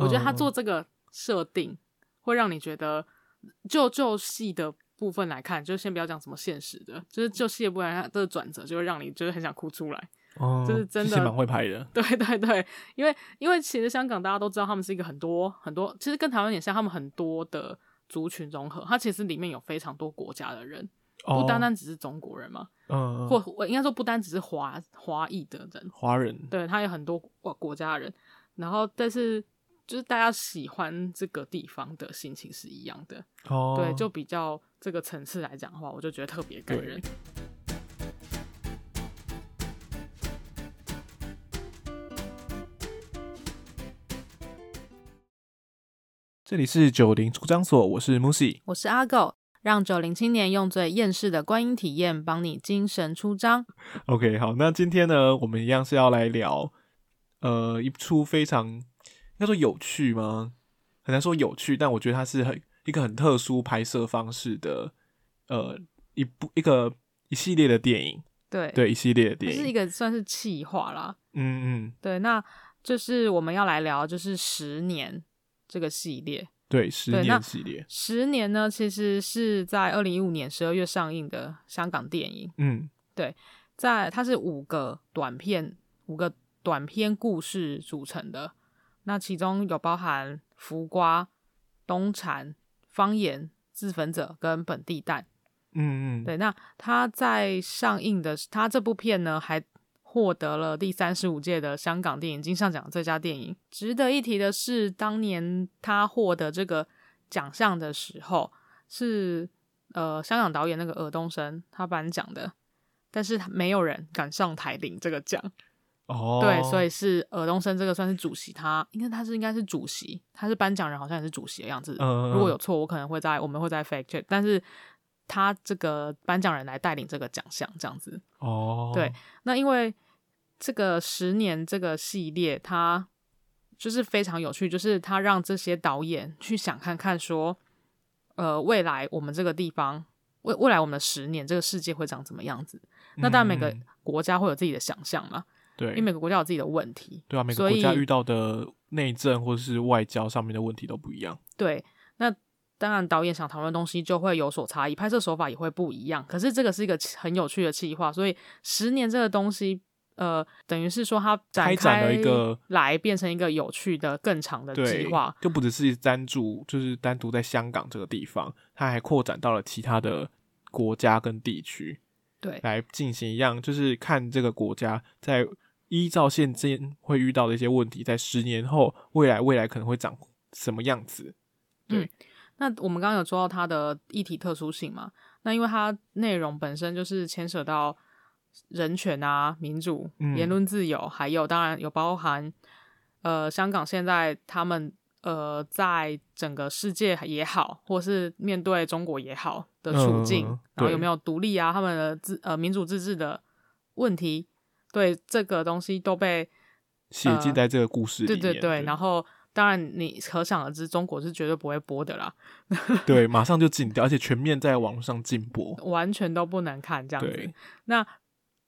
我觉得他做这个设定，会让你觉得就就戏的部分来看，就先不要讲什么现实的，就是就戏的部分来看，这个转折就会让你就是很想哭出来。哦，就是真的蛮会拍的。对对对，因为因为其实香港大家都知道，他们是一个很多很多，其实跟台湾也像，他们很多的族群融合，它其实里面有非常多国家的人，不单单只是中国人嘛。嗯，或我应该说不单只是华华裔的人，华人，对，他有很多国国家的人，然后但是就是大家喜欢这个地方的心情是一样的，哦，对，就比较这个层次来讲的话，我就觉得特别感人。这里是九零出张所，我是 Musi，我是阿狗。让九零青年用最厌世的观音体验，帮你精神出张。OK，好，那今天呢，我们一样是要来聊，呃，一出非常应该说有趣吗？很难说有趣，但我觉得它是很一个很特殊拍摄方式的，呃，一部一个一系列的电影。对对，一系列的电影，是一个算是企划啦。嗯嗯，对，那就是我们要来聊，就是十年这个系列。对，十年系列。十年呢，其实是在二零一五年十二月上映的香港电影。嗯，对，在它是五个短片，五个短片故事组成的。那其中有包含浮瓜、冬蝉、方言、自焚者跟本地蛋。嗯嗯，对。那他在上映的，他这部片呢还。获得了第三十五届的香港电影金像奖最佳电影。值得一提的是，当年他获得这个奖项的时候，是呃香港导演那个尔冬升他颁奖的，但是没有人敢上台领这个奖。哦，对，所以是尔东升这个算是主席，他应该他是应该是主席，他是颁奖人，好像也是主席的样子。嗯，如果有错，我可能会在我们会在 fact check，但是。他这个颁奖人来带领这个奖项，这样子哦。对，那因为这个十年这个系列，它就是非常有趣，就是他让这些导演去想看看说，呃，未来我们这个地方，未未来我们的十年，这个世界会长怎么样子？嗯、那当然每个国家会有自己的想象嘛。对，因为每个国家有自己的问题。对啊，每个国家遇到的内政或者是外交上面的问题都不一样。对，那。当然，导演想讨论的东西就会有所差异，拍摄手法也会不一样。可是这个是一个很有趣的计划，所以十年这个东西，呃，等于是说它展开了一个来变成一个有趣的更长的计划，就不只是单注，就是单独在香港这个地方，它还扩展到了其他的国家跟地区，对，来进行一样，就是看这个国家在依照现今会遇到的一些问题，在十年后未来未来可能会长什么样子，对。嗯那我们刚刚有说到它的议题特殊性嘛？那因为它内容本身就是牵涉到人权啊、民主、言论自由，嗯、还有当然有包含呃香港现在他们呃在整个世界也好，或是面对中国也好的处境，嗯、然后有没有独立啊，他们的自呃民主自治的问题，对这个东西都被写进在这个故事里面。对对对，然后。当然，你可想而知，中国是绝对不会播的啦。对，马上就禁掉，而且全面在网络上禁播，完全都不能看这样子。那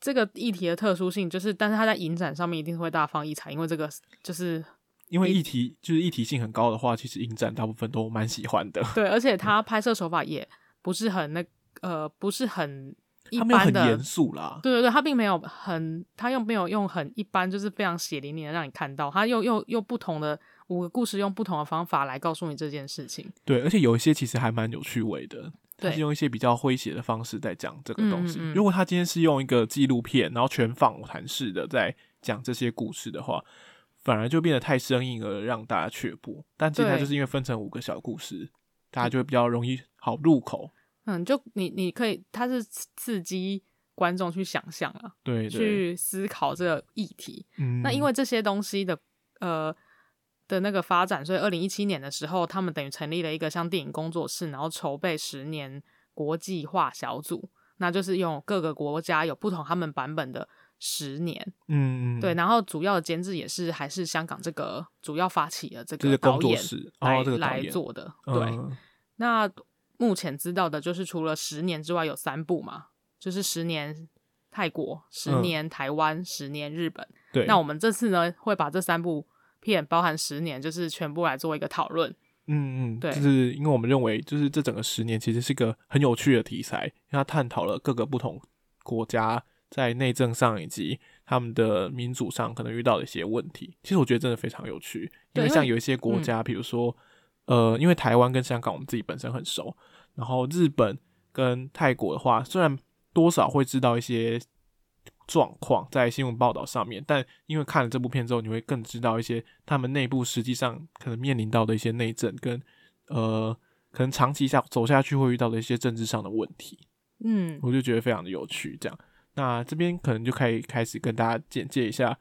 这个议题的特殊性就是，但是它在影展上面一定会大放异彩，因为这个就是因为议题就是议题性很高的话，其实影展大部分都蛮喜欢的。对，而且 它拍摄手法也不是很那呃，不是很一般的严肃啦。对对对，他并没有很，他又没有用很一般，就是非常血淋淋的让你看到，他又又又不同的。五个故事用不同的方法来告诉你这件事情，对，而且有一些其实还蛮有趣味的，他是用一些比较诙谐的方式在讲这个东西。如果他今天是用一个纪录片，然后全访谈式的在讲这些故事的话，反而就变得太生硬而让大家却步。但其实它就是因为分成五个小故事，大家就会比较容易好入口。嗯，就你你可以，它是刺激观众去想象啊，对，去思考这个议题。嗯，那因为这些东西的呃。的那个发展，所以二零一七年的时候，他们等于成立了一个像电影工作室，然后筹备十年国际化小组，那就是用各个国家有不同他们版本的十年，嗯，对，然后主要的监制也是还是香港这个主要发起的这个导演来、来做的，对。嗯、那目前知道的就是除了十年之外有三部嘛，就是十年泰国、十年台湾、嗯、十年日本。对，那我们这次呢会把这三部。片，包含十年，就是全部来做一个讨论。嗯嗯，对，就是因为我们认为，就是这整个十年其实是一个很有趣的题材，因为它探讨了各个不同国家在内政上以及他们的民主上可能遇到的一些问题。其实我觉得真的非常有趣，因为像有一些国家，比如说，呃，因为台湾跟香港我们自己本身很熟，然后日本跟泰国的话，虽然多少会知道一些。状况在新闻报道上面，但因为看了这部片之后，你会更知道一些他们内部实际上可能面临到的一些内政跟呃，可能长期下走下去会遇到的一些政治上的问题。嗯，我就觉得非常的有趣。这样，那这边可能就可以开始跟大家简介一下，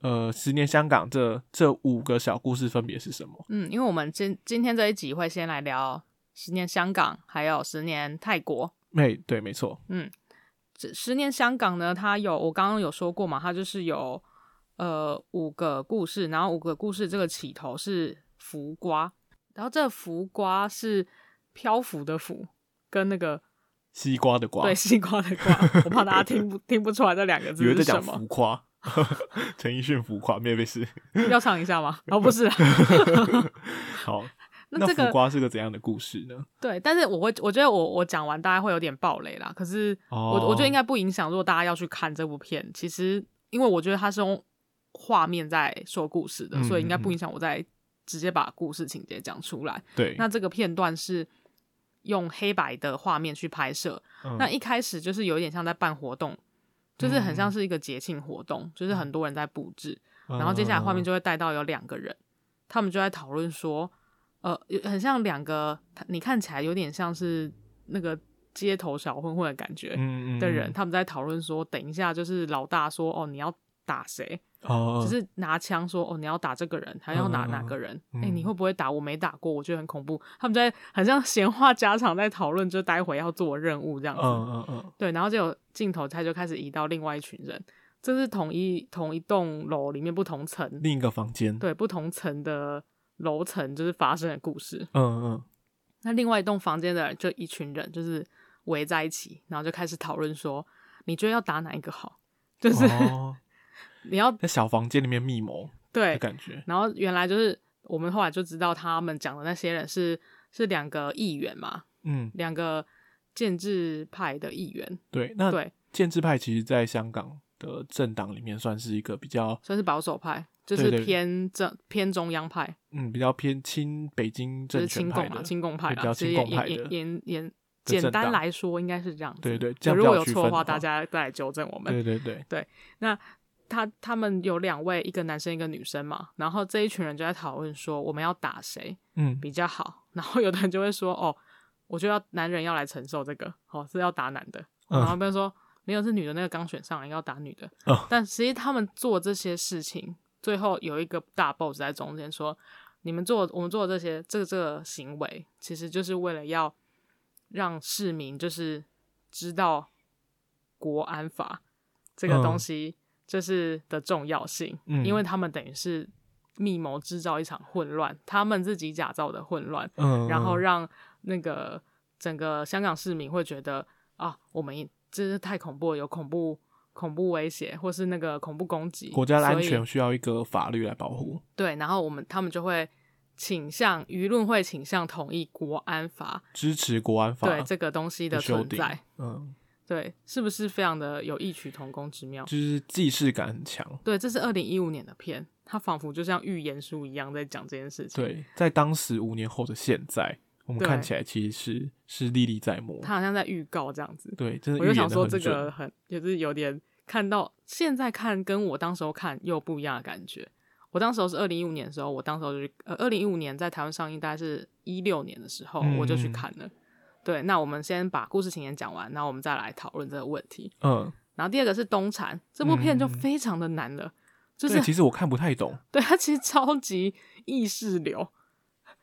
呃，十年香港这这五个小故事分别是什么？嗯，因为我们今今天这一集会先来聊十年香港，还有十年泰国。没对，没错。嗯。这十年香港呢，它有我刚刚有说过嘛，它就是有呃五个故事，然后五个故事这个起头是浮瓜，然后这浮瓜是漂浮的浮，跟那个西瓜的瓜，对，西瓜的瓜，我怕大家听不 听不出来这两个字是什么。浮夸，陈奕迅浮夸，没没事，要唱一下吗？哦，不是，好。那这个浮夸是个怎样的故事呢？对，但是我会，我觉得我我讲完大家会有点暴雷啦。可是我、哦、我觉得应该不影响，如果大家要去看这部片，其实因为我觉得它是用画面在说故事的，嗯、所以应该不影响我在直接把故事情节讲出来。对，那这个片段是用黑白的画面去拍摄，嗯、那一开始就是有点像在办活动，就是很像是一个节庆活动，嗯、就是很多人在布置，嗯、然后接下来画面就会带到有两个人，嗯、他们就在讨论说。呃，很像两个，你看起来有点像是那个街头小混混的感觉的人，他们在讨论说，等一下就是老大说，哦，你要打谁？哦，只是拿枪说，哦，你要打这个人，还要打哪个人？哎、嗯欸，你会不会打？我没打过，我觉得很恐怖。他们在很像闲话家常在讨论，就待会要做任务这样子。嗯嗯嗯。对，然后就有镜头，他就开始移到另外一群人，这是同一同一栋楼里面不同层，另一个房间，对，不同层的。楼层就是发生的故事，嗯嗯，那另外一栋房间的人就一群人，就是围在一起，然后就开始讨论说，你觉得要打哪一个好？就是、哦、你要在小房间里面密谋，对，感觉。然后原来就是我们后来就知道，他们讲的那些人是是两个议员嘛，嗯，两个建制派的议员。对，那对建制派其实在香港的政党里面算是一个比较算是保守派。就是偏正偏中央派，嗯，比较偏亲北京政权派的，亲共派，比较亲共派的。严严简单来说，应该是这样子。对对，对，如果有错的话，大家再来纠正我们。对对对对。那他他们有两位，一个男生，一个女生嘛。然后这一群人就在讨论说，我们要打谁，嗯，比较好。然后有的人就会说，哦，我就要男人要来承受这个，哦，是要打男的。然后别人说，没有，是女的那个刚选上来要打女的。但实际他们做这些事情。最后有一个大 boss 在中间说：“你们做我们做的这些这个这个行为，其实就是为了要让市民就是知道国安法这个东西就是的重要性，嗯、因为他们等于是密谋制造一场混乱，他们自己假造的混乱，嗯、然后让那个整个香港市民会觉得啊，我们真是太恐怖了，有恐怖。”恐怖威胁，或是那个恐怖攻击，国家的安全需要一个法律来保护。对，然后我们他们就会倾向舆论会倾向同意国安法，支持国安法对这个东西的存在。嗯，对，是不是非常的有异曲同工之妙？就是既视感很强。对，这是二零一五年的片，它仿佛就像预言书一样在讲这件事情。对，在当时五年后的现在，我们看起来其实是是历历在目。他好像在预告这样子。对，真的，我就想说这个很就是有点。看到现在看跟我当时候看又不一样的感觉。我当时候是二零一五年的时候，我当时候就去呃，二零一五年在台湾上映，大概是一六年的时候我就去看了。嗯、对，那我们先把故事情节讲完，然后我们再来讨论这个问题。嗯，然后第二个是冬残这部片就非常的难了，嗯、就是其实我看不太懂，对，它其实超级意识流，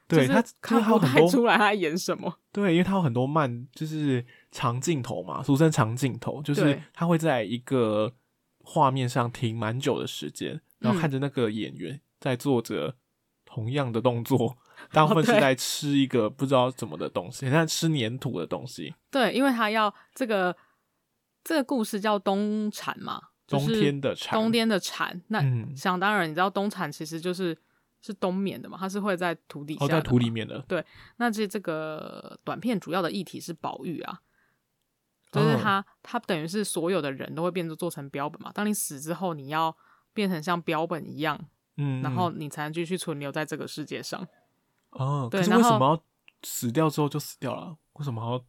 对他看不太出来他在演什么。对，因为他有很多慢，就是。长镜头嘛，俗称长镜头，就是他会在一个画面上停蛮久的时间，然后看着那个演员在做着同样的动作，嗯、大部分是在吃一个不知道怎么的东西，在吃粘土的东西。对，因为他要这个这个故事叫冬蝉嘛，就是、冬天的蝉，冬天的蝉。那、嗯、想当然，你知道冬蝉其实就是是冬眠的嘛，它是会在土底下，哦，在土里面的。对，那这这个短片主要的议题是保育啊，就是它、哦、它等于是所有的人都会变成做成标本嘛。当你死之后，你要变成像标本一样，嗯，嗯，然后你才能继续存留在这个世界上。哦，对，可是为什么要死掉之后就死掉了？为什么还要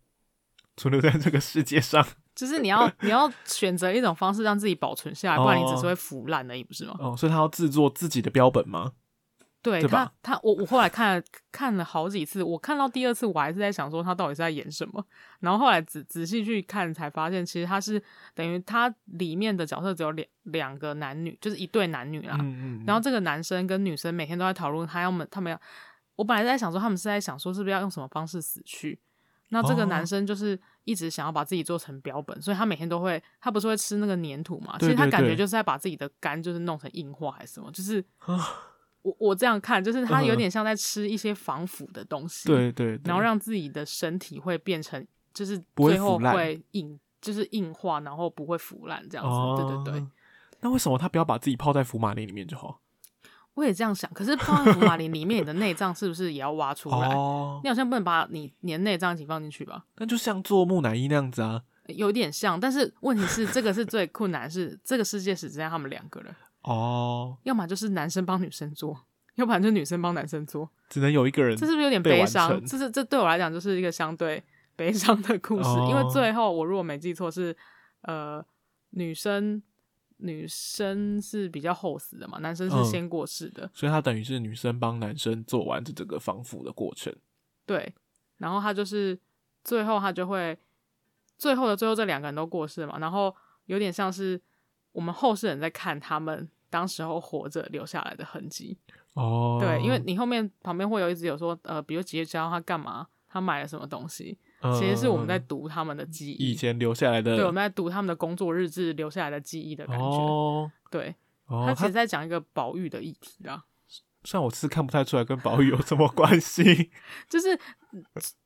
存留在这个世界上？就是你要你要选择一种方式让自己保存下来，不然你只是会腐烂而已，不是吗？哦，所以他要制作自己的标本吗？对，对他，他我我后来看了看了好几次，我看到第二次我还是在想说他到底是在演什么，然后后来仔仔细去看才发现，其实他是等于他里面的角色只有两两个男女，就是一对男女啦。嗯嗯嗯，然后这个男生跟女生每天都在讨论他要么他们要，我本来在想说他们是在想说是不是要用什么方式死去。那这个男生就是一直想要把自己做成标本，哦、所以他每天都会，他不是会吃那个粘土嘛？对对对，其实他感觉就是在把自己的肝就是弄成硬化还是什么？就是我我这样看，就是他有点像在吃一些防腐的东西，对对，然后让自己的身体会变成就是最后会硬，就是硬化，然后不会腐烂这样子。哦、对对对。那为什么他不要把自己泡在福马林里面就好？我也这样想，可是放在福马林里面，你的内脏是不是也要挖出来？哦、你好像不能把你连内脏一起放进去吧？那就像做木乃伊那样子啊，有点像。但是问题是，这个是最困难，是这个世界只剩下他们两个人哦。要么就是男生帮女生做，要不然就是女生帮男生做，只能有一个人。这是不是有点悲伤？这是这对我来讲就是一个相对悲伤的故事，哦、因为最后我如果没记错是呃女生。女生是比较后死的嘛，男生是先过世的，嗯、所以他等于是女生帮男生做完这整个防腐的过程。对，然后他就是最后他就会最后的最后这两个人都过世嘛，然后有点像是我们后世人在看他们当时候活着留下来的痕迹。哦，对，因为你后面旁边会有一直有说，呃，比如姐姐教他干嘛，他买了什么东西。其实是我们在读他们的记忆，以前留下来的。对，我们在读他们的工作日志留下来的记忆的感觉。哦，对，哦、他其实在讲一个保育的议题啦。虽然我是看不太出来跟保育有什么关系，就是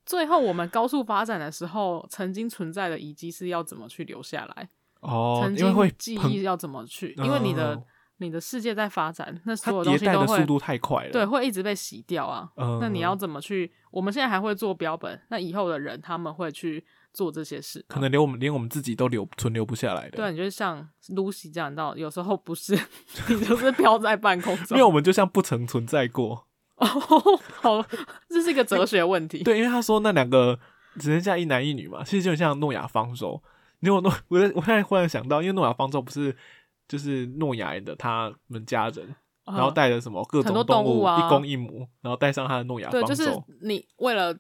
最后我们高速发展的时候，曾经存在的遗迹是要怎么去留下来？哦，曾经会记忆要怎么去？因为你的。你的世界在发展，那所有东西都会速度太快了，对，会一直被洗掉啊。嗯、那你要怎么去？我们现在还会做标本，那以后的人他们会去做这些事，可能连我们连我们自己都留存留不下来的。对，你就像 Lucy 这样，到有时候不是 你就是飘在半空中，因为我们就像不曾存在过。哦，好，这是一个哲学问题。对，因为他说那两个只剩下一男一女嘛，其实就像诺亚方舟。因为诺，我我现在忽然想到，因为诺亚方舟不是。就是诺亚人的他们家人，然后带着什么各种动物一公一母，然后带上他的诺亚方舟。对，就是你为了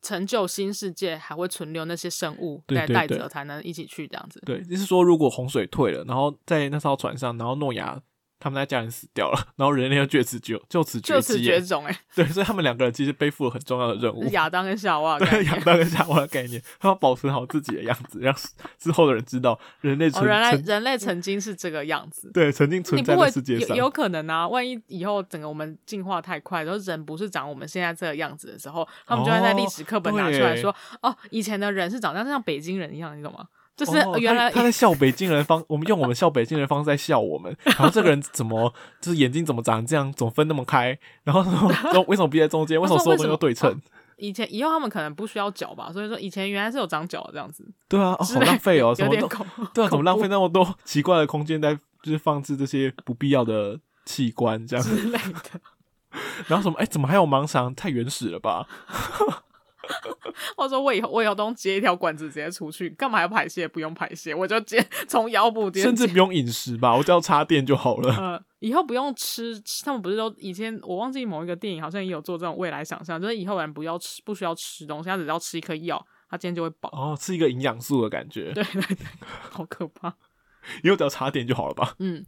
成就新世界，还会存留那些生物带带着，才能一起去这样子。对，就是说如果洪水退了，然后在那艘船上，然后诺亚。他们那家人死掉了，然后人类要就此就就此就此绝种哎，对，所以他们两个人其实背负了很重要的任务。亚当跟夏娃，对，亚当跟夏娃的概念，他要保存好自己的样子，让之后的人知道人类曾、哦、人类人类曾经是这个样子，对，曾经存在的世界上。有，有可能啊，万一以后整个我们进化太快，然后人不是长我们现在这个样子的时候，他们就会在历史课本拿出来说，哦，哦，以前的人是长得像北京人一样，你懂吗？就是原来、哦、他，他在笑北京人方，我们用我们笑北京人方式在笑我们。然后这个人怎么就是眼睛怎么长这样，怎么分那么开？然后说为什么闭在中间？为什么所有东西都对称？以前以后他们可能不需要脚吧？所以说以前原来是有长脚的这样子。对啊，哦、好浪费哦，什么都对啊，怎么浪费那么多奇怪的空间在就是放置这些不必要的器官这样子之类的。然后什么？哎，怎么还有盲肠？太原始了吧？或者说我以后我以后都接一条管子直接出去，干嘛要排泄？不用排泄，我就接 从腰部接，甚至不用饮食吧，我只要插电就好了。呃，以后不用吃，他们不是都以前我忘记某一个电影好像也有做这种未来想象，就是以后人不要吃，不需要吃东西，他只要吃一颗药，他今天就会饱。哦，吃一个营养素的感觉。对对对，好可怕。以后只要插电就好了吧？嗯。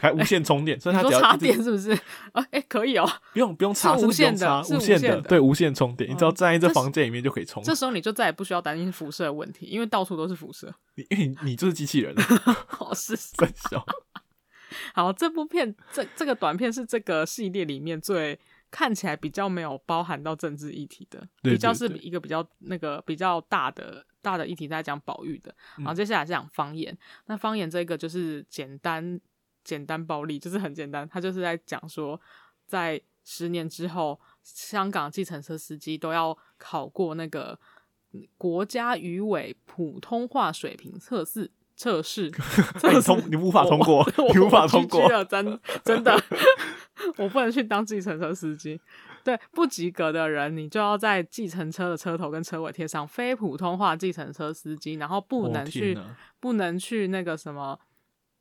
还无线充电，欸、所以它只要插电是不是？哎、欸，可以哦、喔，不用不用插，是无线的，无线的，对，无线充电，你只要站在这房间里面就可以充、嗯这。这时候你就再也不需要担心辐射的问题，因为到处都是辐射。你因为你，你就是机器人，好是真笑。好，这部片这这个短片是这个系列里面最看起来比较没有包含到政治议题的，比较是一个比较那个比较大的大的议题在讲保育的。然后接下来是讲方言，嗯、那方言这个就是简单。简单暴力就是很简单，他就是在讲说，在十年之后，香港计程车司机都要考过那个国家语委普通话水平测试。测试，你通你无法通过，你无法通过，真真的，我不能去当计程车司机。对，不及格的人，你就要在计程车的车头跟车尾贴上“非普通话计程车司机”，然后不能去，不能去那个什么，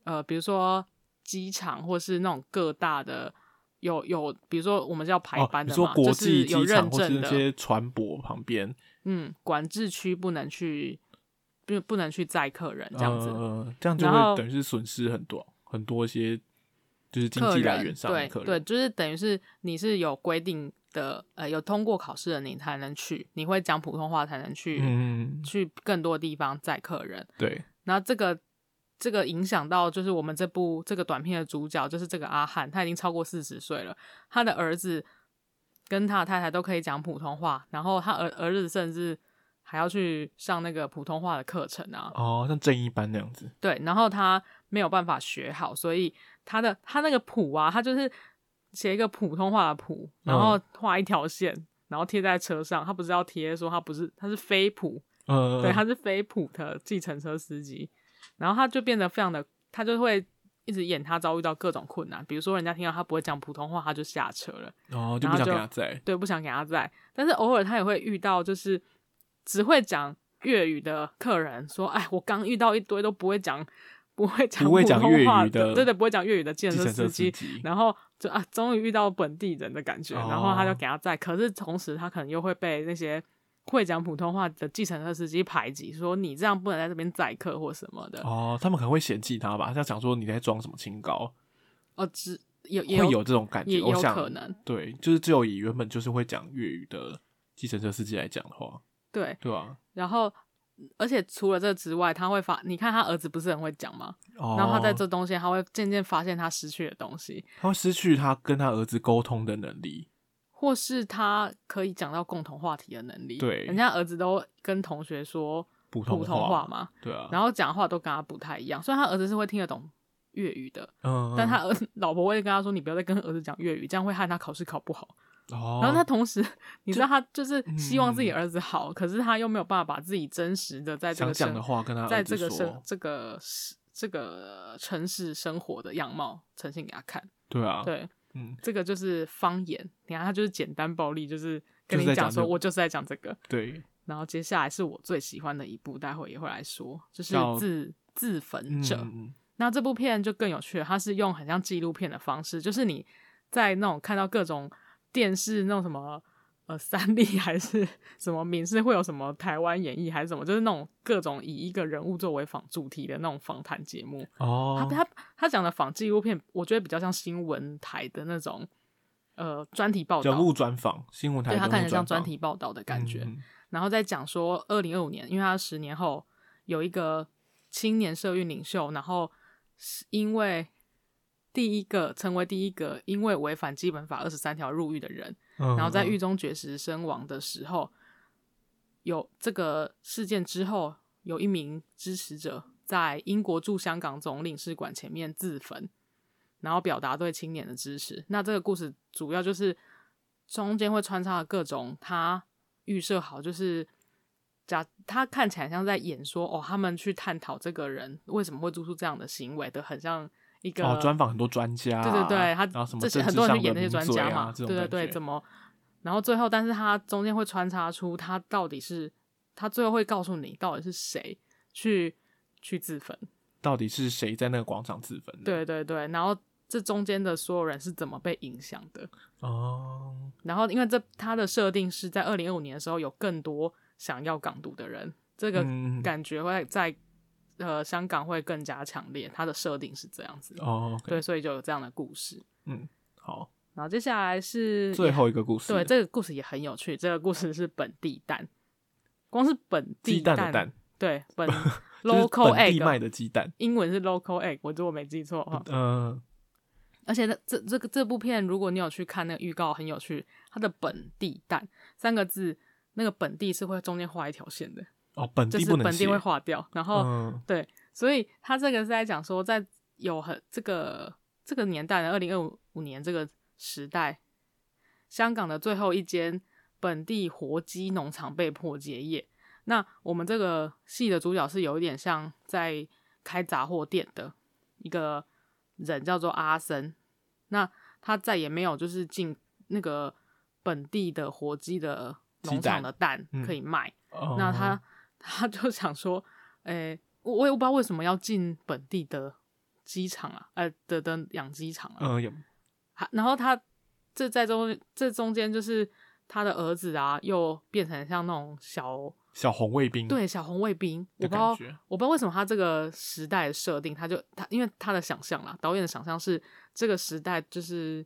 呃，比如说机场或是那种各大的有有，比如说我们是要排班的嘛，哦、国际机场或是那些船舶旁边，嗯，管制区不能去。不不能去载客人这样子，呃，这样就会等于是损失很多很多一些，就是经济来源上的客人。对，就是等于是你是有规定的，呃，有通过考试的你才能去，你会讲普通话才能去，嗯，去更多地方载客人。对，然后这个这个影响到就是我们这部这个短片的主角，就是这个阿汉，他已经超过四十岁了，他的儿子跟他的太太都可以讲普通话，然后他儿儿子甚至。还要去上那个普通话的课程啊！哦，像正一班那样子。对，然后他没有办法学好，所以他的他那个谱啊，他就是写一个普通话的谱，然后画一条线，嗯、然后贴在车上。他不是要贴说他不是，他是非普，嗯，对，他是非普的计程车司机。然后他就变得非常的，他就会一直演他遭遇到各种困难，比如说人家听到他不会讲普通话，他就下车了，哦，就不想给他载，对，不想给他载。但是偶尔他也会遇到，就是。只会讲粤语的客人说：“哎，我刚遇到一堆都不会讲，不会讲普通话的，对对，不会讲粤语的建设司机。然后就啊，终于遇到本地人的感觉，哦、然后他就给他载。可是同时，他可能又会被那些会讲普通话的计程车司机排挤，说你这样不能在这边载客或什么的。哦，他们可能会嫌弃他吧？他想说你在装什么清高？哦，只有会有这种感觉，也有可能。对，就是只有以原本就是会讲粤语的计程车司机来讲的话。”对，对啊，然后，而且除了这之外，他会发，你看他儿子不是很会讲吗？哦，然后他在这东西，他会渐渐发现他失去的东西，他会失去他跟他儿子沟通的能力，或是他可以讲到共同话题的能力。对，人家儿子都跟同学说普通话嘛，对啊，然后讲话都跟他不太一样，虽然他儿子是会听得懂粤语的，嗯，但他儿子老婆会跟他说，你不要再跟儿子讲粤语，这样会害他考试考不好。哦、然后他同时，你知道他就是希望自己儿子好，嗯、可是他又没有办法把自己真实的在这个讲的话跟他在这个生这个这个城市生活的样貌呈现给他看。对啊，对，嗯，这个就是方言。你看，他就是简单暴力，就是跟你讲说，我就是在讲这个。对。然后接下来是我最喜欢的一部，待会也会来说，就是自自焚者。嗯、那这部片就更有趣了，它是用很像纪录片的方式，就是你在那种看到各种。电视那种什么呃三立还是 什么民视会有什么台湾演艺还是什么，就是那种各种以一个人物作为访主题的那种访谈节目。哦，他他他讲的访纪录片，我觉得比较像新闻台的那种呃专题报道，人物专访，新闻台，对，他看起来像专题报道的感觉。嗯、然后再讲说二零二五年，因为他十年后有一个青年社运领袖，然后是因为。第一个成为第一个因为违反基本法二十三条入狱的人，嗯、然后在狱中绝食身亡的时候，有这个事件之后，有一名支持者在英国驻香港总领事馆前面自焚，然后表达对青年的支持。那这个故事主要就是中间会穿插了各种他预设好，就是假他看起来像在演说哦，他们去探讨这个人为什么会做出这样的行为的，很像。一个专访、哦、很多专家，对对对，他这些很多人去演那些专家嘛，啊、对对对，怎么？然后最后，但是他中间会穿插出他到底是，他最后会告诉你到底是谁去去自焚，到底是谁在那个广场自焚？对对对，然后这中间的所有人是怎么被影响的？哦，然后因为这他的设定是在二零二五年的时候，有更多想要港独的人，这个感觉会在。呃，香港会更加强烈，它的设定是这样子哦，oh, okay. 对，所以就有这样的故事。嗯，好，然后接下来是最后一个故事，对，这个故事也很有趣。这个故事是本地蛋，光是本地蛋，蛋的蛋，对，本 local egg 卖的鸡蛋，英文是 local egg，我如果没记错哈。嗯，呃、而且这这这个这部片，如果你有去看那个预告，很有趣，它的本地蛋三个字，那个本地是会中间画一条线的。哦，本地会划掉，然后、嗯、对，所以他这个是在讲说，在有很这个这个年代的二零二五年这个时代，香港的最后一间本地活鸡农场被迫结业。那我们这个戏的主角是有一点像在开杂货店的一个人，叫做阿森。那他再也没有就是进那个本地的活鸡的农场的蛋可以卖。嗯、那他他就想说，诶、欸，我我也不知道为什么要进本地的鸡场啊，呃的的养鸡场啊。然后他这在中这中间就是他的儿子啊，又变成像那种小小红卫兵，对，小红卫兵。我不知道，我不知道为什么他这个时代的设定，他就他因为他的想象啦，导演的想象是这个时代就是，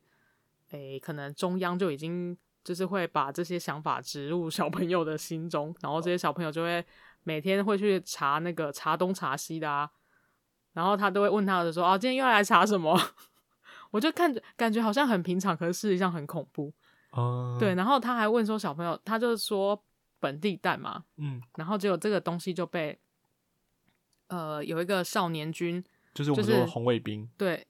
诶，可能中央就已经就是会把这些想法植入小朋友的心中，然后这些小朋友就会每天会去查那个查东查西的啊，然后他都会问他的说，啊，今天又要来查什么？我就看着感觉好像很平常，可是事实上很恐怖。哦、uh，对，然后他还问说小朋友，他就是说本地蛋嘛，嗯，然后结果这个东西就被，呃，有一个少年军，就是我们说红卫兵，对，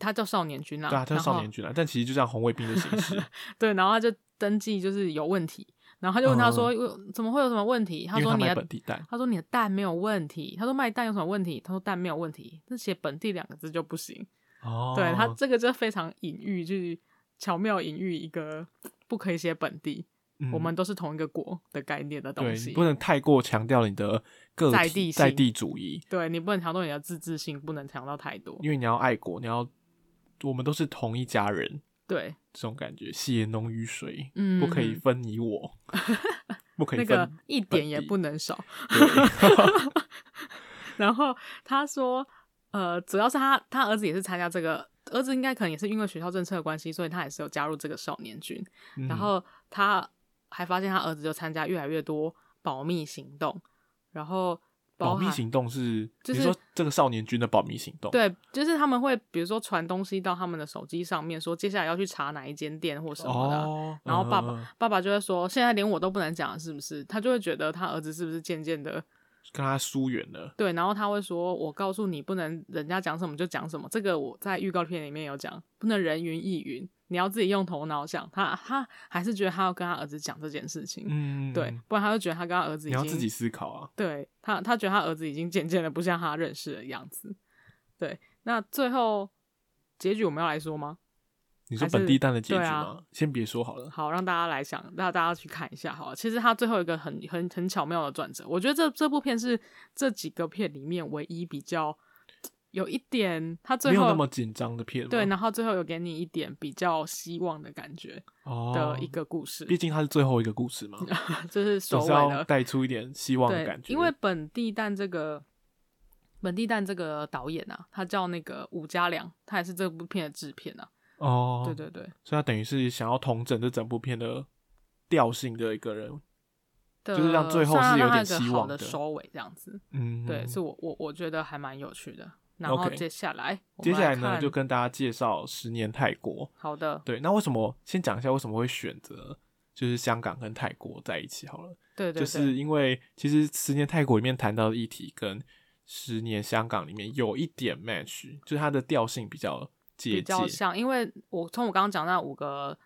他叫少年军啊，对啊，他叫少年军啊，但其实就像红卫兵的形式。对，然后他就登记就是有问题，然后他就问他说，uh, 怎么会有什么问题？他说你的本地蛋，他说你的蛋没有问题，他说卖蛋有什么问题？他说蛋没有问题，那写本地两个字就不行。哦，对，他这个就非常隐喻，就是巧妙隐喻一个不可以写本地，嗯，我们都是同一个国的概念的东西，对，不能太过强调你的个体在地在地主义，对，你不能强调你的自治性，不能强调太多，因为你要爱国，你要我们都是同一家人，对，这种感觉血浓于水，嗯，不可以分你我，不可以分那个一点也不能少，然后他说。呃，主要是他他儿子也是参加这个，儿子应该可能也是因为学校政策的关系，所以他也是有加入这个少年军。嗯、然后他还发现他儿子就参加越来越多保密行动，然后保密行动是，就是说这个少年军的保密行动，对，就是他们会比如说传东西到他们的手机上面，说接下来要去查哪一间店或什么的，哦、然后爸爸、嗯、爸爸就会说，现在连我都不能讲，是不是？他就会觉得他儿子是不是渐渐的。跟他疏远了，对，然后他会说：“我告诉你，不能人家讲什么就讲什么。”这个我在预告片里面有讲，不能人云亦云，你要自己用头脑想。他他还是觉得他要跟他儿子讲这件事情，嗯，对，不然他就觉得他跟他儿子已经你要自己思考啊。对他，他觉得他儿子已经渐渐的不像他认识的样子。对，那最后结局我们要来说吗？你说本地蛋的结局吗？啊、先别说好了。好，让大家来想，让大家去看一下好了。其实他最后一个很很很巧妙的转折，我觉得这这部片是这几个片里面唯一比较有一点，他最后没有那么紧张的片。对，然后最后有给你一点比较希望的感觉的一个故事。毕竟它是最后一个故事嘛，就是首尾的带出一点希望的感觉。因为本地蛋这个本地蛋这个导演啊，他叫那个伍家良，他也是这部片的制片啊。哦，对对对，所以他等于是想要统整这整部片的调性的一个人，就是让最后是有点希望的收尾这样子。嗯，对，是我我我觉得还蛮有趣的。然后接下来，okay. 接下来呢，就跟大家介绍《十年泰国》。好的，对，那为什么先讲一下为什么会选择就是香港跟泰国在一起好了？对，对对，就是因为其实《十年泰国》里面谈到的议题跟《十年香港》里面有一点 match，就是它的调性比较。比较像，因为我从我刚刚讲那五个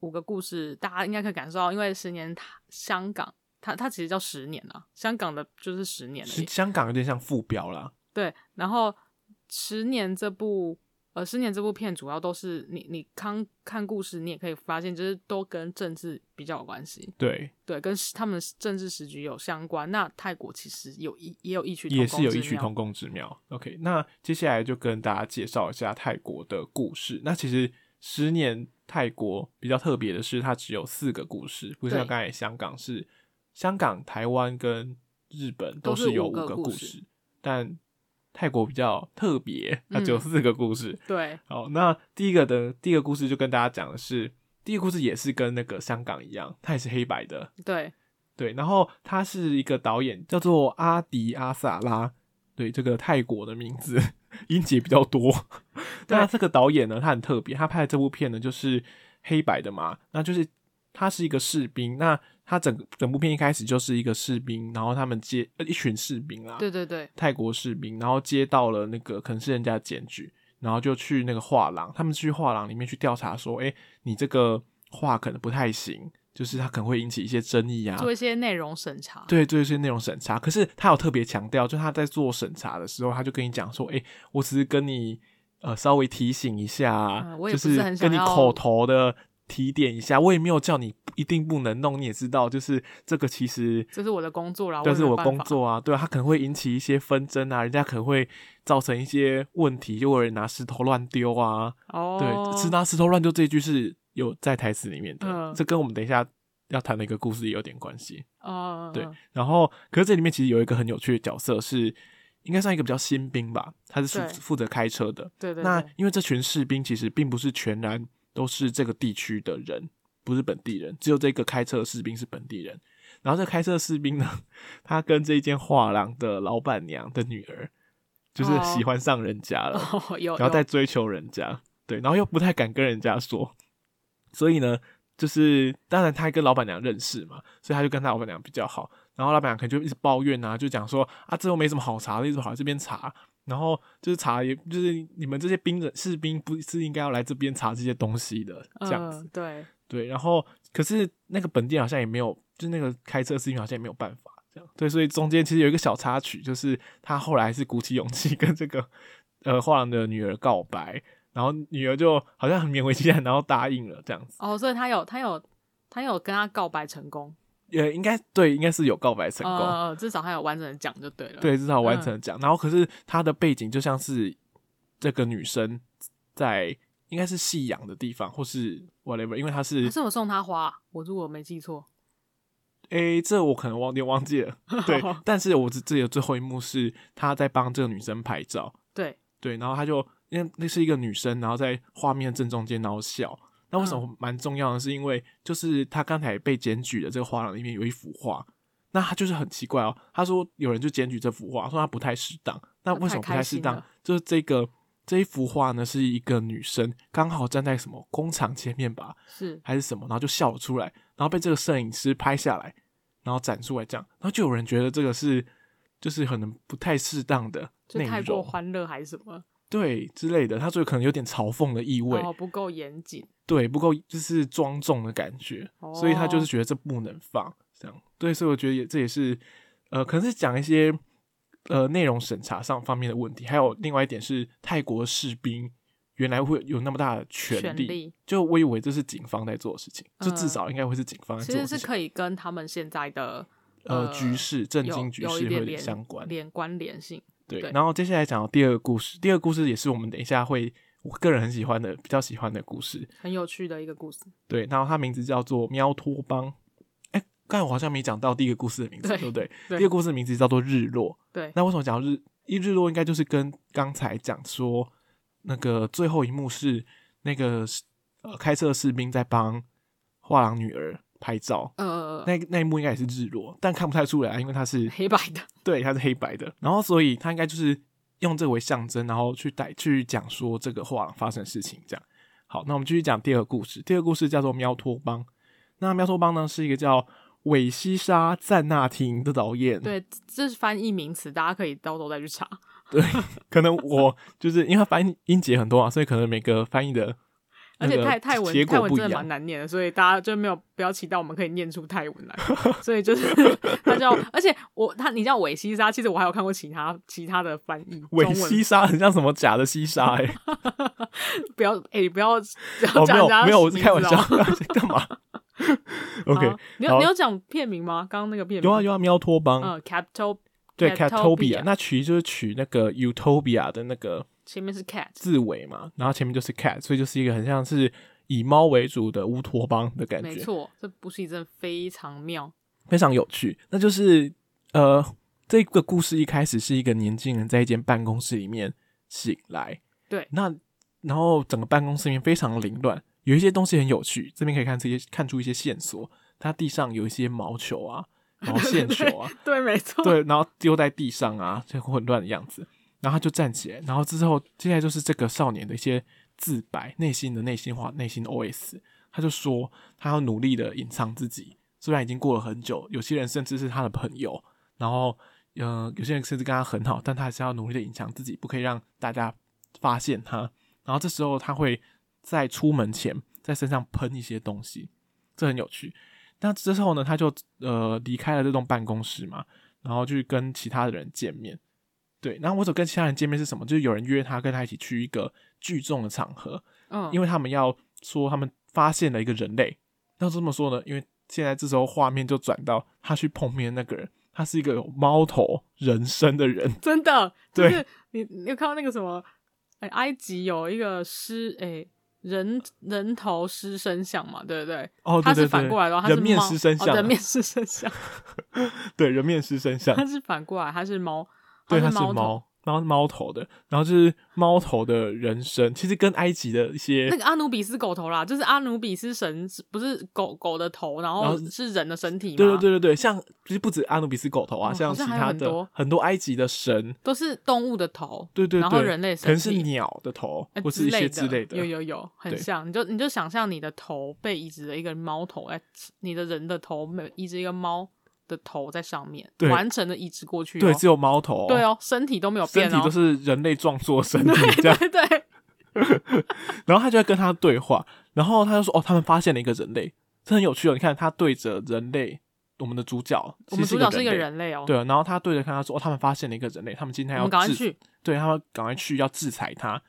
五个故事，大家应该可以感受到，因为十年香港，它它其实叫十年啊，香港的就是十年，香港有点像副标啦。对，然后十年这部。呃，十年这部片主要都是你你看看故事，你也可以发现，就是都跟政治比较有关系。对对，跟他们政治时局有相关。那泰国其实有一也有异曲也是有异曲同工之妙。OK，那接下来就跟大家介绍一下泰国的故事。那其实十年泰国比较特别的是，它只有四个故事，不像刚才香港是香港、台湾跟日本都是有五个故事，但。泰国比较特别，它只有四个故事。嗯、对，好，那第一个的第一个故事就跟大家讲的是，第一个故事也是跟那个香港一样，它也是黑白的。对，对，然后他是一个导演，叫做阿迪阿萨拉，对，这个泰国的名字 音节比较多。那这个导演呢，他很特别，他拍的这部片呢就是黑白的嘛，那就是他是一个士兵，那。他整整部片一开始就是一个士兵，然后他们接一群士兵啦，对对对，泰国士兵，然后接到了那个可能是人家的检举，然后就去那个画廊，他们去画廊里面去调查说，哎，你这个画可能不太行，就是他可能会引起一些争议啊，做一些内容审查。对，做一些内容审查。可是他有特别强调，就他在做审查的时候，他就跟你讲说：“哎、欸，我只是跟你呃稍微提醒一下，就是跟你口头的。”提点一下，我也没有叫你一定不能弄，你也知道，就是这个其实这是我的工作啦，这是我工作啊，对啊，他可能会引起一些纷争啊，人家可能会造成一些问题，就有人拿石头乱丢啊，哦，对，是拿石头乱丢这一句是有在台词里面的，嗯，这跟我们等一下要谈的一个故事也有点关系，哦，对，然后可是这里面其实有一个很有趣的角色是，应该算一个比较新兵吧，他是负负责开车的，对对，那因为这群士兵其实并不是全然。都是这个地区的人，不是本地人，只有这个开车的士兵是本地人。然后这开车的士兵呢，他跟这一间画廊的老板娘的女儿，就是喜欢上人家了，哦、然后在追求人家，对，然后又不太敢跟人家说，所以呢，就是当然他跟老板娘认识嘛，所以他就跟他老板娘比较好。然后老板娘可能就一直抱怨啊，就讲说啊，这又没什么好查的，一直跑来这边查。然后就是查，也就是你们这些兵人士兵不是应该要来这边查这些东西的，这样子。呃、对对，然后可是那个本地好像也没有，就是那个开车士兵好像也没有办法这样。对，所以中间其实有一个小插曲，就是他后来是鼓起勇气 跟这个呃画廊的女儿告白，然后女儿就好像很勉为其难，然后答应了这样子。哦，所以他有他有他有跟他告白成功。也应该对，应该是有告白成功，呃，至少他有完整的讲就对了。对，至少完整的讲。嗯、然后，可是他的背景就像是这个女生在应该是夕阳的地方，或是 whatever，因为他是。是我送他花，我如果没记错。诶、欸，这我可能忘记忘记了。对，但是我这里的最后一幕是他在帮这个女生拍照。对对，然后他就因为那是一个女生，然后在画面正中间，然后笑。那为什么蛮重要的？是因为就是他刚才被检举的这个画廊里面有一幅画，那他就是很奇怪哦。他说有人就检举这幅画，说他不太适当。那为什么不太适当？就是这个这一幅画呢，是一个女生刚好站在什么工厂前面吧，是还是什么，然后就笑了出来，然后被这个摄影师拍下来，然后展出来这样，然后就有人觉得这个是就是可能不太适当的内容，就太过欢乐还是什么？对之类的，他所以可能有点嘲讽的意味，哦，不够严谨，对，不够就是庄重的感觉，哦，所以他就是觉得这不能放，这样，对，所以我觉得也这也是，呃，可能是讲一些呃内容审查上方面的问题，还有另外一点是泰国士兵原来会有那么大的权力，权力就我以为这是警方在做的事情，嗯，就至少应该会是警方在做的事情，其实是可以跟他们现在的呃，呃局势、政经局势会有点相关，连关联性。对，然后接下来讲到第二个故事，第二个故事也是我们等一下会我个人很喜欢的、比较喜欢的故事，很有趣的一个故事。对，然后它名字叫做《喵托邦》。哎，刚才我好像没讲到第一个故事的名字，对，不对？对，第二个故事的名字叫做《日落》。对，那为什么讲到日一日落？应该就是跟刚才讲说那个最后一幕是那个呃开车的士兵在帮画廊女儿。拍照，呃，那那一幕应该也是日落，但看不太出来，因为它是黑白的。对，它是黑白的。然后，所以它应该就是用这个为象征，然后去带去讲说这个画廊发生的事情。这样，好，那我们继续讲第二个故事。第二个故事叫做《喵托邦》。那《喵托邦》呢，是一个叫韦西莎·赞纳廷的导演。对，这是翻译名词，大家可以到时候再去查。对，可能我就是因为它翻译音节很多啊，所以可能每个翻译的。而且泰泰文泰文真的蛮难念的，所以大家就没有不要期待我们可以念出泰文来。所以就是 他叫，而且我他你叫韦西沙，其实我还有看过其他其他的翻译。韦西沙很像什么假的西沙哎、欸，不要哎、欸、不要，不要哦没有没有我是开玩笑，干嘛？OK，你有你有讲片名吗？刚刚那个片名有啊有啊，喵托邦嗯，Capital 对 Catopia，那取就是取那个 Utopia 的那个。前面是 cat 字尾嘛，然后前面就是 cat，所以就是一个很像是以猫为主的乌托邦的感觉。没错，这部戏真的非常妙，非常有趣。那就是呃，这个故事一开始是一个年轻人在一间办公室里面醒来，对，那然后整个办公室里面非常凌乱，有一些东西很有趣，这边可以看这些看出一些线索。它地上有一些毛球啊，毛线球啊，对，对，没错，对，然后丢在地上啊，这混乱的样子。然后他就站起来，然后之后接下来就是这个少年的一些自白，内心的内心话，内心 OS。他就说他要努力的隐藏自己，虽然已经过了很久，有些人甚至是他的朋友，然后呃有些人甚至跟他很好，但他还是要努力的隐藏自己，不可以让大家发现他。然后这时候他会在出门前在身上喷一些东西，这很有趣。那之后呢，他就呃离开了这栋办公室嘛，然后去跟其他的人见面。对，然后我走跟其他人见面是什么？就是有人约他跟他一起去一个聚众的场合，嗯，因为他们要说他们发现了一个人类。要这么说呢，因为现在这时候画面就转到他去碰面那个人，他是一个有猫头人身的人，真的，就是、对，你你有看到那个什么？哎，埃及有一个狮，哎，人人头狮身像嘛，对不对？哦，他是反过来的，他是人面狮身像，哦，人面狮身像，对，人面狮身像，他是反过来，他是猫，对，它是猫。然后猫头的，然后就是猫头的人身，其实跟埃及的一些那个阿努比斯狗头啦，就是阿努比斯神，不是狗狗的头，然后是人的身体。对对对对对，像其实不止阿努比斯狗头啊，哦、像其他的很，很多埃及的神都是动物的头，对对对，然后人类神可能是鸟的头，或是一些之类的，有有有，很像。你就你就想象你的头被移植了一个猫头，哎，你的人的头没移植一个猫。的头在上面，对，完成的移植过去，哦，对，只有猫头，哦，对哦，身体都没有变，哦，身体都是人类状作身体，这样对，对，对。然后他就在跟他对话，然后他就说：“哦，他们发现了一个人类，这很有趣哦。你看他对着人类，我们的主角，我们主角是一个人类哦，对。然后他对着看他说：哦，他们发现了一个人类，他们今天要赶快去，对，他们赶快去要制裁他。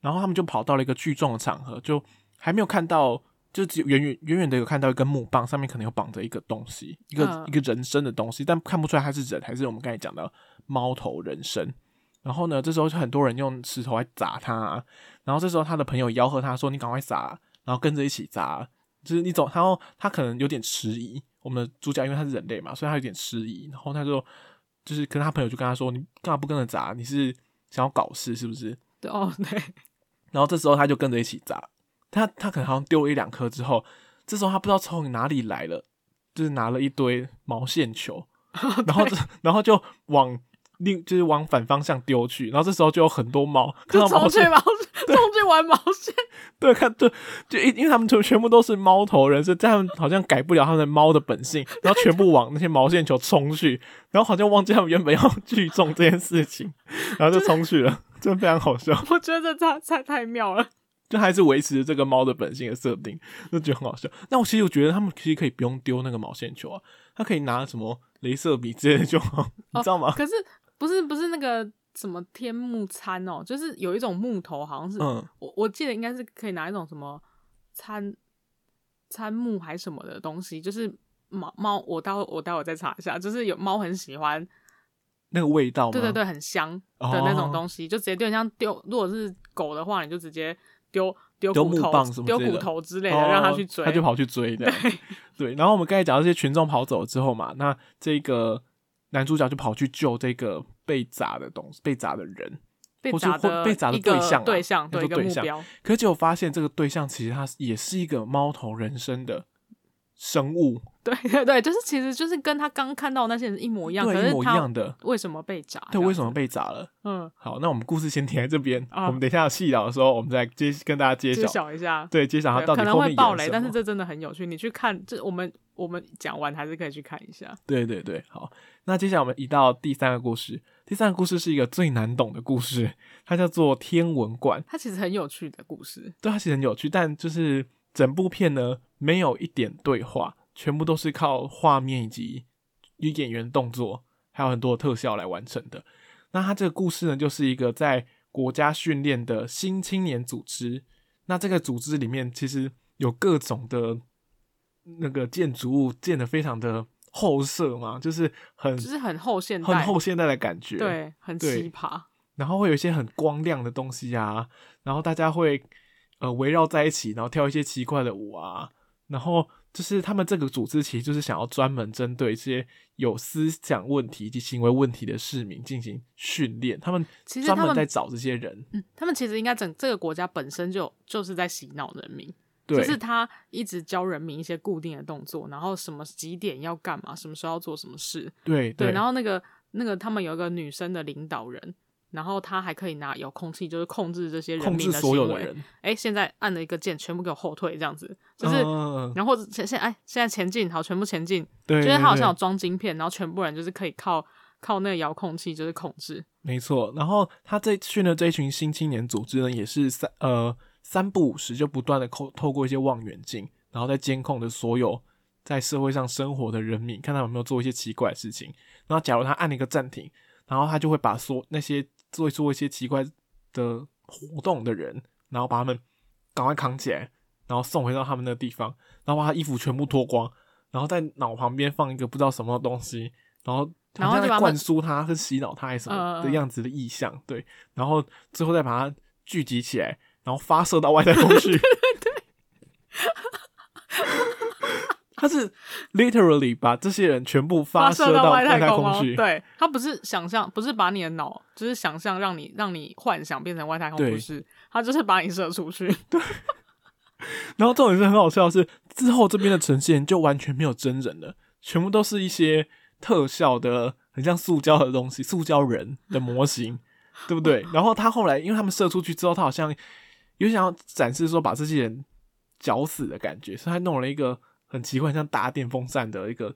然后他们就跑到了一个聚众的场合，就还没有看到。”就只远远远远的有看到一根木棒，上面可能有绑着一个东西，一个、uh. 一个人身的东西，但看不出来它是人还是我们刚才讲的猫头人身。然后呢，这时候就很多人用石头来砸他，啊，然后这时候他的朋友吆喝他说：“你赶快砸！”然后跟着一起砸，就是你走，然后他可能有点迟疑。我们的主角因为他是人类嘛，所以他有点迟疑。然后他就就是跟他朋友就跟他说：“你干嘛不跟着砸？你是想要搞事是不是？”对哦，对。然后这时候他就跟着一起砸。他他可能好像丢了一两颗之后，这时候他不知道从哪里来了，就是拿了一堆毛线球，然后然后就往另就是往反方向丢去，然后这时候就有很多猫，看到毛线，冲去，去玩毛线，对，看对，就因因为他们全全部都是猫头人，所以这样好像改不了他们的猫的本性，然后全部往那些毛线球冲去，然后好像忘记他们原本要聚众这件事情，然后就冲去了，真的非常好笑。我觉得这太太太妙了。就还是维持这个猫的本性的设定，就觉得很好笑。那我其实我觉得他们其实可以不用丢那个毛线球啊，他可以拿什么镭射笔之类的就好，你知道吗？可是不是不是那个什么天木餐哦，就是有一种木头，好像是，嗯，我我记得应该是可以拿一种什么餐餐木还是什么的东西，就是猫猫，我待会我待会再查一下，就是有猫很喜欢那个味道，对对对，很香的那种东西，就直接丢，像丢，如果是狗的话，你就直接。丢丢木棒什么丢骨头之类的，让他去追，他就跑去追的。对对，然后我们刚才讲到这些群众跑走了之后嘛，那这个男主角就跑去救这个被砸的东西，被砸的人，被砸的被砸的对象，对象对一个目标。可是结果发现这个对象其实他也是一个猫头人身的生物。对 对对，就是其实就是跟他刚看到那些人一模一样，对，一模一样的。为什么被砸？对，为什么被砸了？嗯，好，那我们故事先停在这边。我们等一下细聊的时候，我们再揭跟大家揭晓一下。对，揭晓他到底可能会爆雷，但是这真的很有趣。你去看，这我们我们讲完还是可以去看一下。对对对，好。那接下来我们移到第三个故事。第三个故事是一个最难懂的故事，它叫做《天文馆》。它其实很有趣的故事。对，它其实很有趣，但就是整部片呢，没有一点对话。全部都是靠画面以及演员动作，还有很多特效来完成的。那他这个故事呢，就是一个在国家训练的新青年组织。那这个组织里面其实有各种的那个建筑物，建的非常的后设嘛，就是很就是很后现代、很后现代的感觉，对，很奇葩。然后会有一些很光亮的东西啊，然后大家会呃围绕在一起，然后跳一些奇怪的舞啊，然后。就是他们这个组织，其实就是想要专门针对这些有思想问题及行为问题的市民进行训练。他们其实专门在找这些人。嗯，他们其实应该整这个国家本身就就是在洗脑人民。对，就是他一直教人民一些固定的动作，然后什么几点要干嘛，什么时候要做什么事。对对，对。然后那个那个他们有一个女生的领导人。然后他还可以拿遥控器，就是控制这些人民的行为。哎，现在按了一个键，全部给我后退，这样子，就是，嗯、然后现现哎，现在前进，好，全部前进。对，就是他好像有装晶片，然后全部人就是可以靠靠那个遥控器就是控制。没错，然后他这训的这一群新青年组织呢，也是三呃三不五时就不断的透透过一些望远镜，然后在监控着所有在社会上生活的人民，看他有没有做一些奇怪的事情。然后假如他按了一个暂停，然后他就会把所那些做做一些奇怪的活动的人，然后把他们赶快扛起来，然后送回到他们那个地方，然后把他衣服全部脱光，然后在脑旁边放一个不知道什么东西，然后。然后再灌输他，是洗脑他还是什么的样子的意象，呃、对，然后最后再把它聚集起来，然后发射到外太空去。对对对，他是 literally 把这些人全部发射到外太空去。对，他不是想象，不是把你的脑，就是想象让你让你幻想变成外太空，不是，他就是把你射出去。对。然后重点是很好笑的是，之后这边的呈现就完全没有真人了，全部都是一些。特效的很像塑胶的东西，塑胶人的模型，对不对？然后他后来，因为他们射出去之后，他好像有想要展示说把这些人绞死的感觉，所以他弄了一个很奇怪，像打电风扇的一个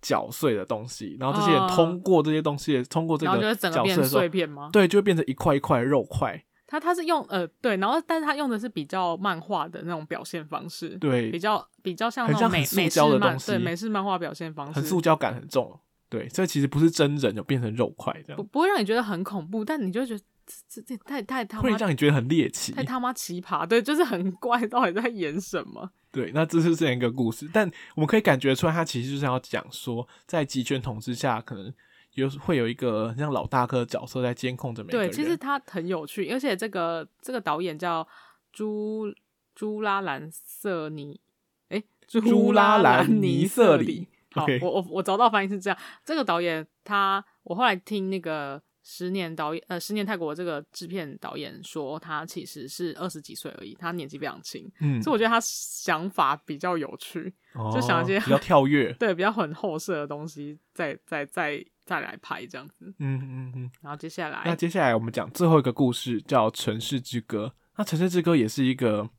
搅碎的东西。然后这些人通过这些东西，通过这个搅碎的碎片吗？对，就会变成一块一块的肉块。他他是用呃对，然后但是他用的是比较漫画的那种表现方式，对，比较比较像那种美美式漫对美式漫画表现方式，很塑胶感很重，对，这其实不是真人，就变成肉块这样，不不会让你觉得很恐怖，但你就觉得这这太太他妈会让你觉得很猎奇，太他妈奇葩，对，就是很怪，到底在演什么？对，那这是这样一个故事，但我们可以感觉出来，他其实就是要讲说，在极权统治下，可能。有会有一个像老大哥的角色在监控着每个人。对，其实他很有趣，而且这个这个导演叫朱朱拉兰瑟尼，诶，朱拉兰尼瑟里。好，Okay. 我我我找到翻译是这样。这个导演他，我后来听那个十年导演呃十年泰国这个制片导演说，他其实是二十几岁而已，他年纪非常轻。嗯，所以我觉得他想法比较有趣，哦、就想一些比较跳跃，对，比较很后设的东西，再再再。再来拍这样子，嗯嗯嗯，然后接下来，那接下来我们讲最后一个故事，叫《城市之歌》。那《城市之歌》也是一个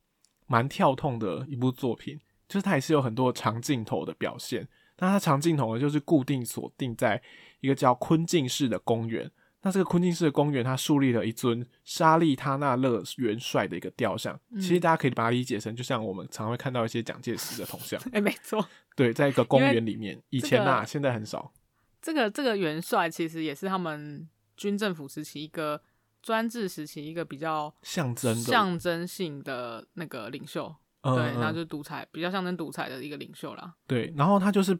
蛮跳痛的一部作品，就是它也是有很多长镜头的表现。那它长镜头呢，就是固定锁定在一个叫坤镜市的公园。那这个坤镜市的公园，它树立了一尊沙利他纳勒元帅的一个雕像。嗯、其实大家可以把它理解成，就像我们常会看到一些蒋介石的铜像。哎、欸，没错，对，在一个公园里面，以前呐、啊，现在很少。这个这个元帅其实也是他们军政府时期一个专制时期一个比较象征象征性的那个领袖，嗯、对，然后就是独裁，比较象征独裁的一个领袖啦。对，然后他就是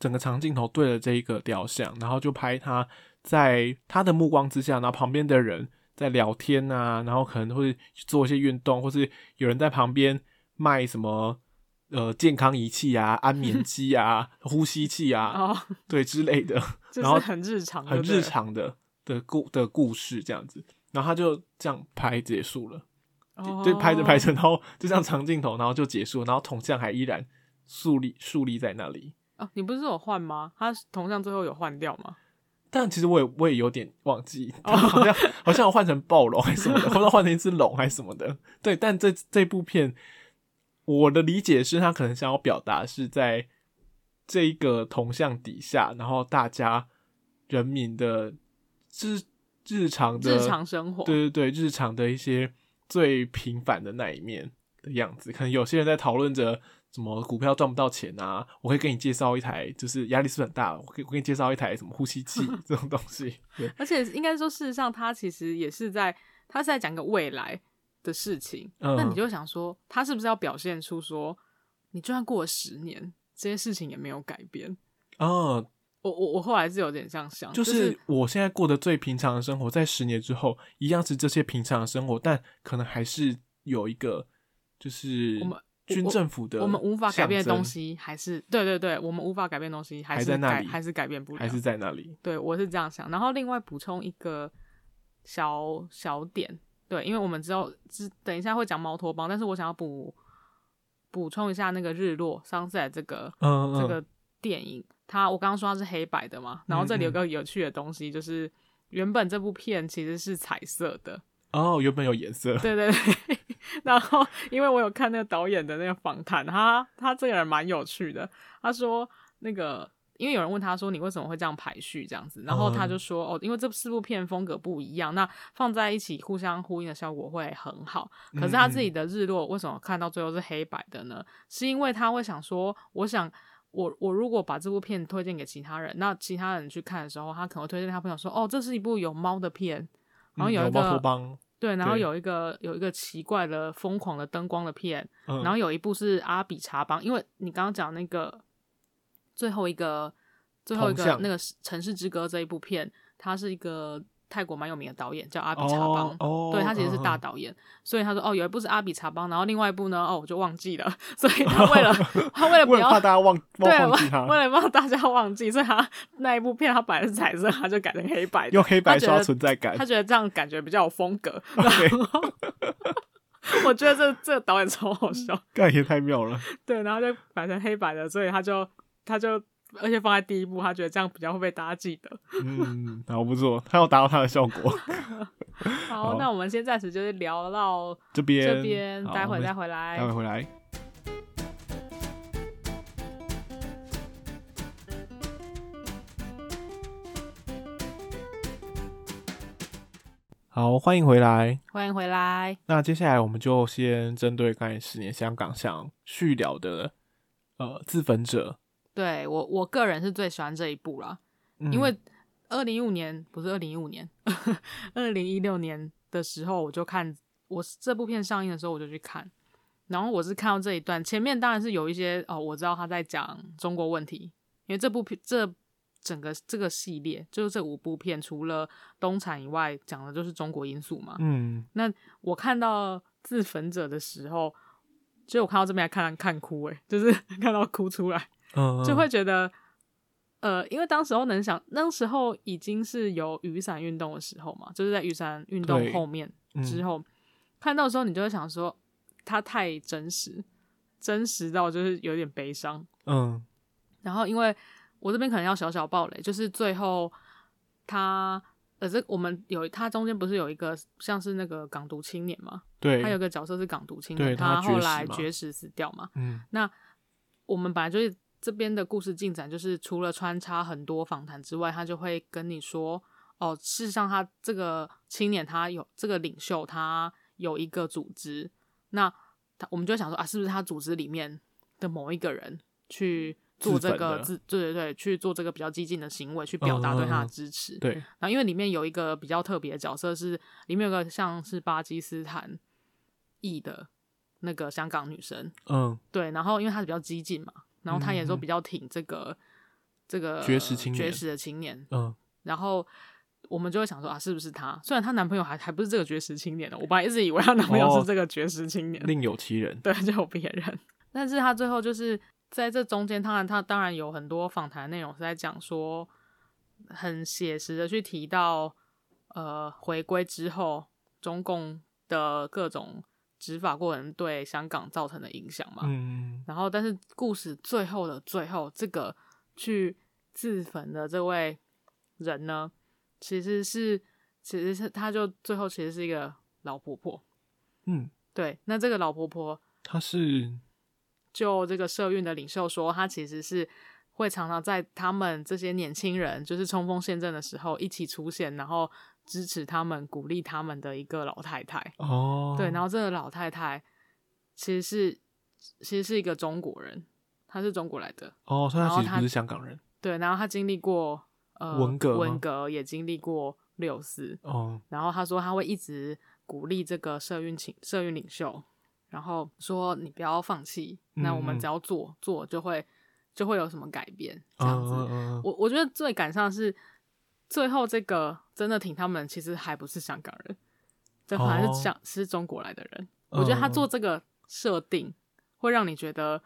整个长镜头对着这一个雕像，然后就拍他在他的目光之下，然后旁边的人在聊天啊，然后可能会做一些运动，或是有人在旁边卖什么。呃，健康仪器啊，安眠机啊，呼吸器啊，哦、对之类的，然后很日常，很日常的的故的故事这样子，然后他就这样拍结束了，哦、就拍着拍着，然后就这样长镜头，然后就结束，然后铜像还依然竖立竖立在那里。哦，你不是有换吗？他铜像最后有换掉吗？但其实我也我也有点忘记，他好像、哦、好像有换成暴龙还是什么的，或者换成一只龙还是什么的。对，但这这部片。我的理解是他可能想要表达是在这一个铜像底下，然后大家人民的日日常的日常生活，对对对，日常的一些最平凡的那一面的样子。可能有些人在讨论着什么股票赚不到钱啊，我可以给你介绍一台，就是压力是很大，我给我给你介绍一台什么呼吸器 这种东西。对，而且应该说，事实上他其实也是在，他是在讲个未来。的事情，那你就想说，他是不是要表现出说，你就算过了十年，这些事情也没有改变？哦，我我我后来是有点这样想，就是我现在过的最平常的生活，在十年之后，一样是这些平常的生活，但可能还是有一个，就是我们军政府的，我们无法改变的东西，还是对对对，我们无法改变的东西，还是在那里，还是改变不了，还是在那里。对，我是这样想。然后另外补充一个小小点。对，因为我们之后只等一下会讲猫托邦，但是我想要补补充一下那个日落 Sunset 这个嗯嗯这个电影，它我刚刚说它是黑白的嘛，然后这里有个有趣的东西，就是原本这部片其实是彩色的哦，原本有颜色，对 对对，然后因为我有看那个导演的那个访谈，他他这个人蛮有趣的，他说那个因为有人问他说，你为什么会这样排序这样子，然后他就说哦，因为这四部片风格不一样，那放在一起互相呼应的效果会很好。可是他自己的日落为什么看到最后是黑白的呢？是因为他会想说，我想我我如果把这部片推荐给其他人，那其他人去看的时候，他可能会推荐他朋友说，哦，这是一部有猫的片，然后有一个、嗯、对，然后有一个有一个奇怪的疯狂的灯光的片，然后有一部是阿比查邦，因为你刚刚讲那个。最后一个，最后一个那个《城市之歌》这一部片，它是一个泰国蛮有名的导演，叫阿比查邦。哦，对，他其实是大导演，哦、所以他说哦，有一部是阿比查邦，然后另外一部呢，哦，我就忘记了。所以他为了、哦、他为了不要怕大家忘，忘对，为了不让大家忘记，所以他那一部片他本来是彩色，他就改成黑白，用黑白刷存在感。他觉得这样感觉比较有风格。Okay. 我觉得这这个导演超好笑，感觉太妙了。对，然后就改成黑白的，所以他就。他就而且放在第一部，他觉得这样比较会被大家记得。嗯，好不错，他要达到他的效果。好，好，那我们先暂时就是聊到这边，这边待会再回来，待会回来。好，欢迎回来，欢迎回来。那接下来我们就先针对刚才十年香港想续聊的呃自焚者。对我我个人是最喜欢这一部啦，嗯、因为二零一五年不是二零一五年，二零一六年的时候我就看，我这部片上映的时候我就去看，然后我是看到这一段，前面当然是有一些哦，我知道他在讲中国问题，因为这部片这整个这个系列就是这五部片，除了东产以外，讲的就是中国因素嘛。嗯，那我看到自焚者的时候，就我看到这边还看看哭诶，就是 看到哭出来。就会觉得，呃，因为当时候能想，那时候已经是有雨伞运动的时候嘛，就是在雨伞运动后面之后，嗯、看到的时候，你就会想说，它太真实，真实到就是有点悲伤。嗯，然后因为我这边可能要小小暴雷，就是最后他，呃，这我们有他中间不是有一个像是那个港独青年嘛？对，他有个角色是港独青年，他，他后来绝食死掉嘛？嗯，那我们本来就是。这边的故事进展就是，除了穿插很多访谈之外，他就会跟你说，哦，事实上他这个青年他有这个领袖，他有一个组织，那他我们就想说啊，是不是他组织里面的某一个人去做这个自，对对对，去做这个比较激进的行为，去表达对他的支持。嗯、对，然后因为里面有一个比较特别的角色是，里面有个像是巴基斯坦裔的那个香港女生，嗯，对，然后因为她是比较激进嘛。然后他也都比较挺这个、嗯、这个绝食青年绝食的青年，嗯，然后我们就会想说啊，是不是他？虽然她男朋友还还不是这个绝食青年的，我本来一直以为她男朋友是这个绝食青年，哦、另有其人，对，就有别人。但是他最后就是在这中间，当然他当然有很多访谈内容是在讲说，很写实的去提到，呃，回归之后中共的各种。执法过程对香港造成的影响嘛？嗯，然后但是故事最后的最后，这个去自焚的这位人呢，其实是其实是他就最后其实是一个老婆婆。嗯，对。那这个老婆婆，她是就这个社运的领袖说，她其实是会常常在他们这些年轻人就是冲锋陷阵的时候一起出现，然后。支持他们、鼓励他们的一个老太太哦，对，然后这个老太太其实是其实是一个中国人，她是中国来的哦，所以她其实不是香港人。对，然后她经历过呃文革，文革也经历过六四哦，然后她说她会一直鼓励这个社运请社运领袖，然后说你不要放弃，那我们只要做、嗯、做就会就会有什么改变这样子。嗯嗯嗯、我我觉得最感伤是。最后这个真的挺他们，其实还不是香港人，这好像是想是中国来的人。Oh. 我觉得他做这个设定，会让你觉得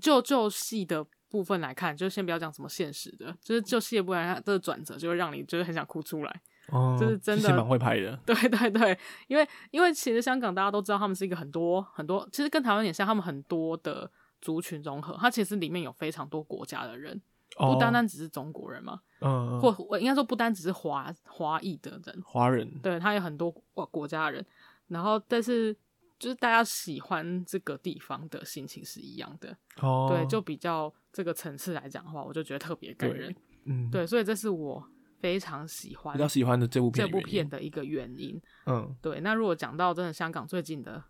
就就戏的部分来看，就先不要讲什么现实的，就是就戏的部分，它这个转折就会让你就是很想哭出来。哦，就是真的蛮会拍的。对对对，因为因为其实香港大家都知道，他们是一个很多很多，其实跟台湾也像，他们很多的族群融合，它其实里面有非常多国家的人。不单单只是中国人嘛，嗯，或我应该说不单只是华华裔的人，华人，对，他有很多国国家的人，然后但是就是大家喜欢这个地方的心情是一样的。哦，对，就比较这个层次来讲的话，我就觉得特别感人。嗯，对，所以这是我非常喜欢、比较喜欢的这部片这部片的一个原因。嗯，对。那如果讲到真的香港最近的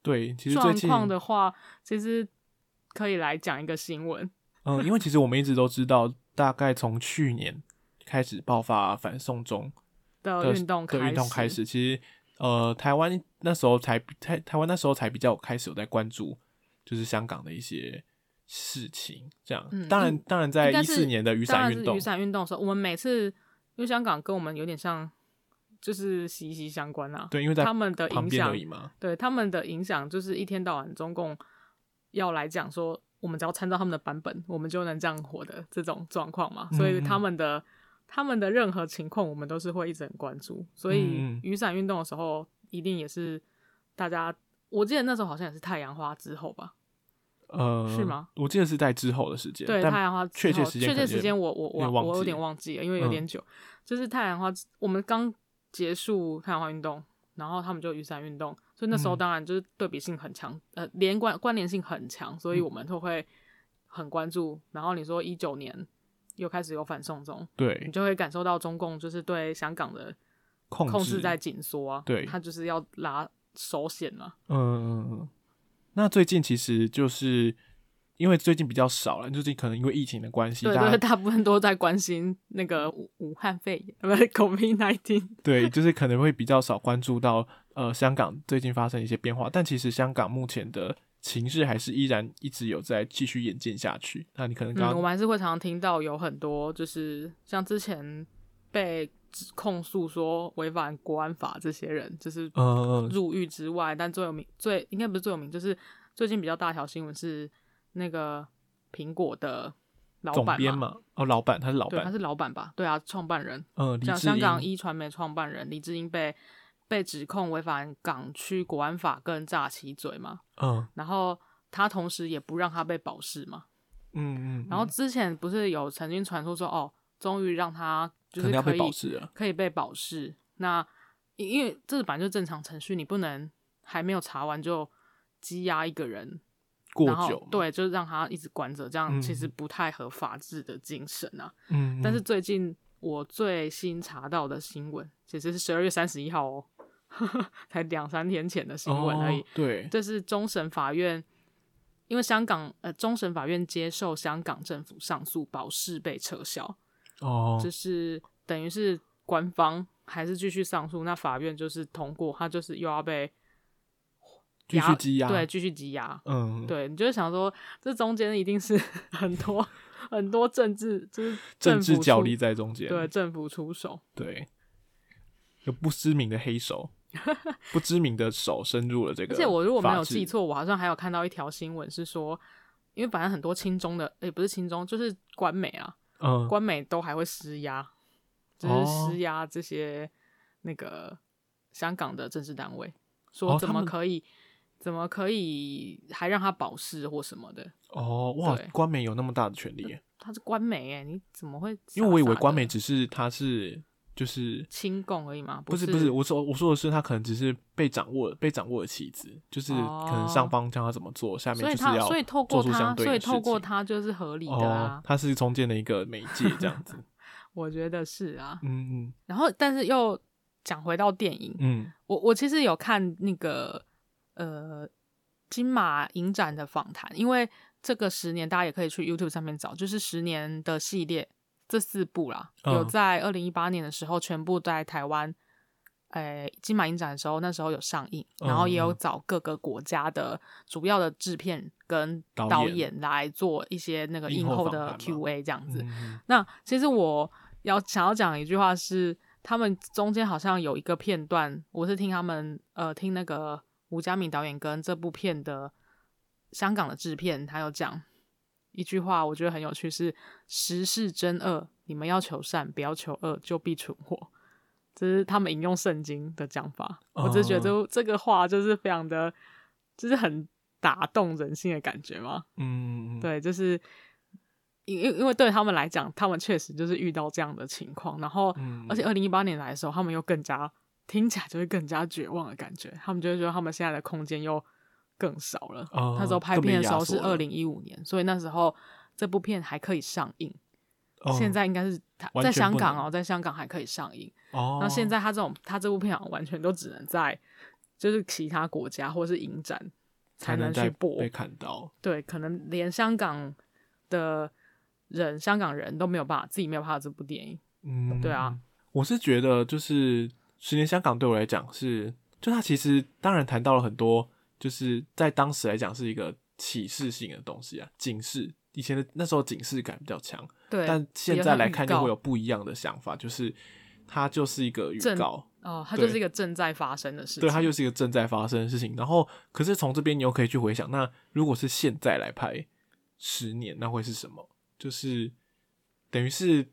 对，其实状况的话，其实可以来讲一个新闻。嗯，因为其实我们一直都知道，大概从去年开始爆发反送中的运动的运动开始，其实呃，台湾那时候才台台湾那时候才比较开始有在关注，就是香港的一些。事情这样，嗯、当然，当然，在一四年的雨伞运动，雨伞运动的时候，我们每次因为香港跟我们有点像，就是息息相关啊。对，因为在他们的影响，对他们的影响，就是一天到晚中共要来讲说，我们只要参照他们的版本，我们就能这样活的这种状况嘛。所以他们的、嗯、他们的任何情况，我们都是会一直很关注。所以雨伞运动的时候，一定也是大家，我记得那时候好像也是太阳花之后吧。呃，是吗？我记得是在之后的时间，对，太阳花确切时间，确切时间我我我我有点忘记了，因为有点久。嗯、就是太阳花，我们刚结束太阳花运动，然后他们就雨伞运动，所以那时候当然就是对比性很强，嗯、呃，连关关联性很强，所以我们都会很关注。然后你说一九年又开始有反送中，对，你就会感受到中共就是对香港的控制在紧缩啊，对，他就是要拉手险嘛，嗯。那最近其实就是因为最近比较少了，最近可能因为疫情的关系，对，对，大部分都在关心那个武武汉肺炎，不是 COVID-19。对，就是可能会比较少关注到呃香港最近发生一些变化，但其实香港目前的情势还是依然一直有在继续演进下去。那你可能刚我们还是会常常听到有很多就是像之前被控诉说违反国安法这些人，就是入狱之外，嗯、但最有名、最应该不是最有名，就是最近比较大条新闻是那个苹果的老板编，嘛？哦，老板，他是老板，他是老板吧？对啊，创办人，嗯，像香港一传媒创办人李志英被被指控违反港区国安法跟诈欺罪嘛，嗯，然后他同时也不让他被保释嘛，嗯嗯，嗯，然后之前不是有曾经传出说，哦，终于让他。就是可以可以被保释，那因为这本来就正常程序，你不能还没有查完就羁押一个人过久，对，就是让他一直关着，这样其实不太合法治的精神啊。嗯，但是最近我最新查到的新闻，其实是十二月三十一号哦，才两三天前的新闻而已。哦，对，这是终审法院，因为香港呃终审法院接受香港政府上诉，保释被撤销。哦，就是等于是官方还是继续上诉，那法院就是通过，他就是又要被继续羁押，对，继续羁押。嗯，对，你就想说，这中间一定是 很多很多政治，就是政治角力在中间，对，政府出手，对，有不知名的黑手，不知名的手伸入了这个。而且我如果没有记错，我好像还有看到一条新闻是说，因为反正很多亲中的，也、欸、不是亲中，就是官媒啊。嗯，官媒都还会施压，就是施压这些那个香港的政治单位，说怎么可以，怎么可以还让他保释或什么的？哦，哇，官媒有那么大的权力？他是官媒哎，你怎么会傻傻？因为我以为官媒只是他是。就是亲共而已嘛，不是不是，我说我说的是他可能只是被掌握被掌握的棋子，就是可能上方教他怎么做，哦、下面就是要所以透过他，所以透过他就是合理的啊，哦、他是中间的一个媒介这样子，我觉得是啊，嗯嗯，然后但是又讲回到电影，嗯，我我其实有看那个呃金马影展的访谈，因为这个十年大家也可以去 YouTube 上面找，就是十年的系列。这四部啦，有在二零一八年的时候全部在台湾，诶、欸，金马影展的时候，那时候有上映，然后也有找各个国家的主要的制片跟导演来做一些那个映后的 Q&A 这样子。那其实我要想要讲一句话是，他们中间好像有一个片段，我是听他们呃听那个吴家敏导演跟这部片的香港的制片，他有讲。一句话我觉得很有趣，是时势真恶，你们要求善，不要求恶，就必存活。这是他们引用圣经的讲法。哦、我只是觉得这这个话就是非常的，就是很打动人心的感觉嘛。嗯，对，就是因因因为对他们来讲，他们确实就是遇到这样的情况。然后，嗯、而且二零一八年来的时候，他们又更加听起来就会更加绝望的感觉。他们就会觉得他们现在的空间又更少了。哦、那时候拍片的时候是二零一五年，所以那时候这部片还可以上映。哦、现在应该是他在香港哦，在香港还可以上映。哦，那现在他这种他这部片好像完全都只能在就是其他国家或是影展才能去播，被看到。对，可能连香港的人，香港人都没有办法自己没有拍到这部电影。嗯，对啊，我是觉得就是十年香港对我来讲是，就他其实当然谈到了很多，就是在当时来讲是一个启示性的东西啊，警示。以前的那时候警示感比较强，对，但现在来看就会有不一样的想法，就是它就是一个预告哦，它就是一个正在发生的事情，对，它就是一个正在发生的事情。然后，可是从这边你又可以去回想，那如果是现在来拍十年，那会是什么？就是等于是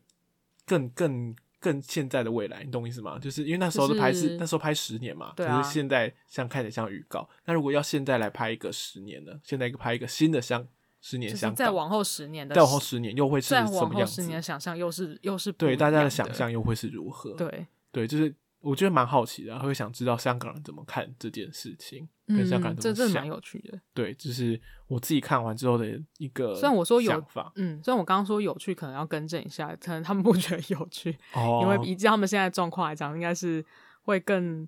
更更更现在的未来，你懂我意思吗？就是因为那时候的拍是、就是、那时候拍十年嘛，可是现在像看起来像预告。那如果要现在来拍一个十年呢？现在一个拍一个新的像。十年像再往后十年的，再往后十年又会是什么样子？再往后十年的想象又是又是对大家的想象又会是如何？对对，就是我觉得蛮好奇的，会想知道香港人怎么看这件事情，嗯、跟香港人怎么想，这蛮有趣的。对，就是我自己看完之后的一个。虽然我说有嗯，虽然我刚刚说有趣，可能要更正一下，可能他们不觉得有趣，哦、因为以他们现在状况来讲，应该是会更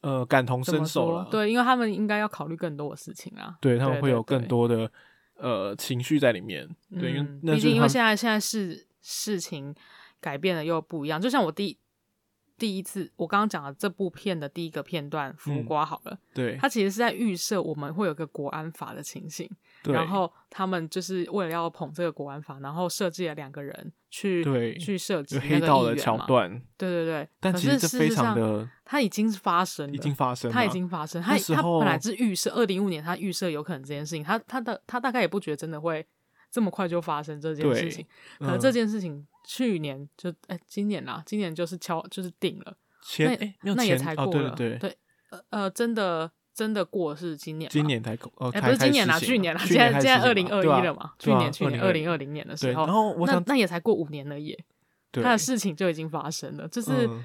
呃感同身受了。对，因为他们应该要考虑更多的事情啊，对他们会有更多的。呃，情绪在里面，对，因为毕竟因为现在现在事事情改变了又不一样，就像我第第一次我刚刚讲的这部片的第一个片段，浮夸好了，对，它其实是在预设我们会有个国安法的情形，然后他们就是为了要捧这个国安法，然后设计了两个人去去设计黑道的桥段，对对对，但其实这非常的，它已经发生了，已经发生，它已经发生，它它本来是预设二零一五年，他预设有可能这件事情，他他的他大概也不觉得真的会这么快就发生这件事情，可能这件事情去年就哎今年啦，今年就是敲就是定了。前那那也才过了，哦、对对对，呃呃，真的真的过是今年，今年才过，哎、欸，不是今年啦，去年啦，现在现在二零二一了嘛，去年去年二零二零年的时候，然后我想那那也才过五年了耶，他的事情就已经发生了，就是、嗯、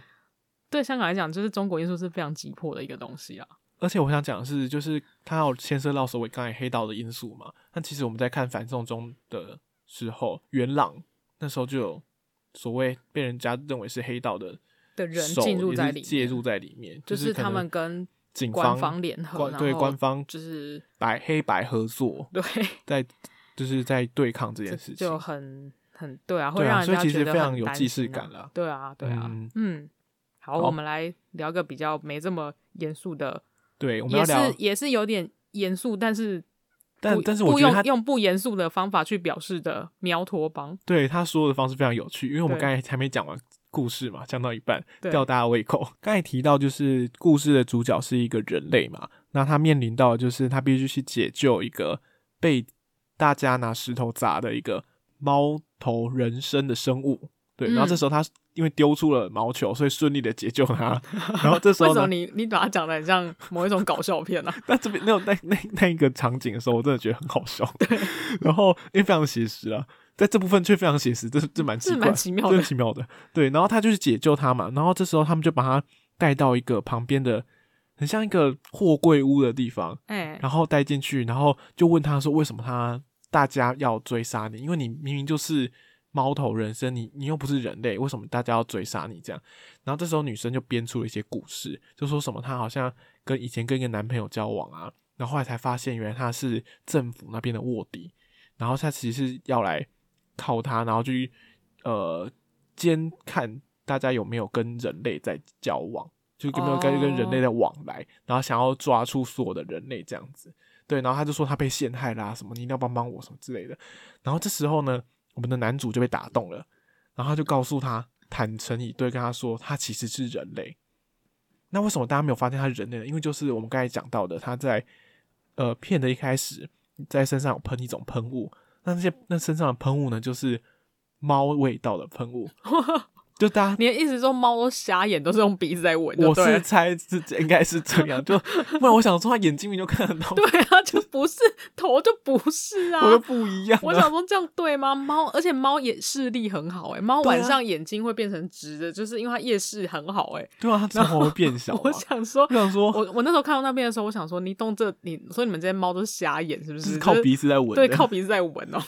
对香港来讲，就是中国因素是非常急迫的一个东西啊。而且我想讲的是，就是他要牵涉到所谓刚才黑道的因素嘛，但其实我们在看反送中的时候，元朗那时候就有所谓被人家认为是黑道的。的人进入在里面，介入在里面，就是他们跟警方联合，对官方就是白黑白合作，对，在就是在对抗这件事情，就很很对啊，会让人家觉得非常有既视感了。对啊，对啊，嗯，好，我们来聊个比较没这么严肃的，对，我们要聊也是也是有点严肃，但是但但是我觉得他用不严肃的方法去表示的苗驼帮，对他说的方式非常有趣，因为我们刚才还没讲完。故事嘛，讲到一半吊大家胃口。刚才提到就是故事的主角是一个人类嘛，那他面临到的就是他必须去解救一个被大家拿石头砸的一个猫头人身的生物。对，然后这时候他因为丢出了毛球，所以顺利的解救他。然后这时候为什么你你把它讲的很像某一种搞笑片呢？啊？但这边那种那那那一个场景的时候，我真的觉得很好笑。对，然后因为非常写实啊。在这部分却非常写实，这这蛮奇怪，奇妙的，奇妙的。对，然后他就是解救他嘛，然后这时候他们就把他带到一个旁边的，很像一个货柜屋的地方，欸、然后带进去，然后就问他说：“为什么他大家要追杀你？因为你明明就是猫头人身，你你又不是人类，为什么大家要追杀你？”这样，然后这时候女生就编出了一些故事，就说什么她好像跟以前跟一个男朋友交往啊，然后后来才发现原来他是政府那边的卧底，然后他其实是要来。靠他，然后去呃监看大家有没有跟人类在交往，就有没有跟跟人类的往来，然后想要抓出所有的人类这样子。对，然后他就说他被陷害啦，什么你一定要帮帮我什么之类的。然后这时候呢，我们的男主就被打动了，然后他就告诉他坦诚以对，跟他说他其实是人类。那为什么大家没有发现他是人类呢？因为就是我们刚才讲到的，他在呃片的一开始在身上喷一种喷雾。那些那身上的喷雾呢，就是猫味道的喷雾，就大家，你的意思说猫都瞎眼，都是用鼻子在闻？我是猜是应该是这样，就 不然我想说，它眼睛里就看得到。对啊，就不是头就不是啊，我就不一样、啊。我想说这样对吗？猫，而且猫眼视力很好哎、欸，猫晚上眼睛会变成直的，啊、就是因为它夜视很好哎、欸。对啊，它瞳孔会变小、啊。我想说，我想说，我我那时候看到那边的时候，我想说，你动这，你说你们这些猫都是瞎眼是不是？是靠鼻子在闻？对，靠鼻子在闻哦、喔。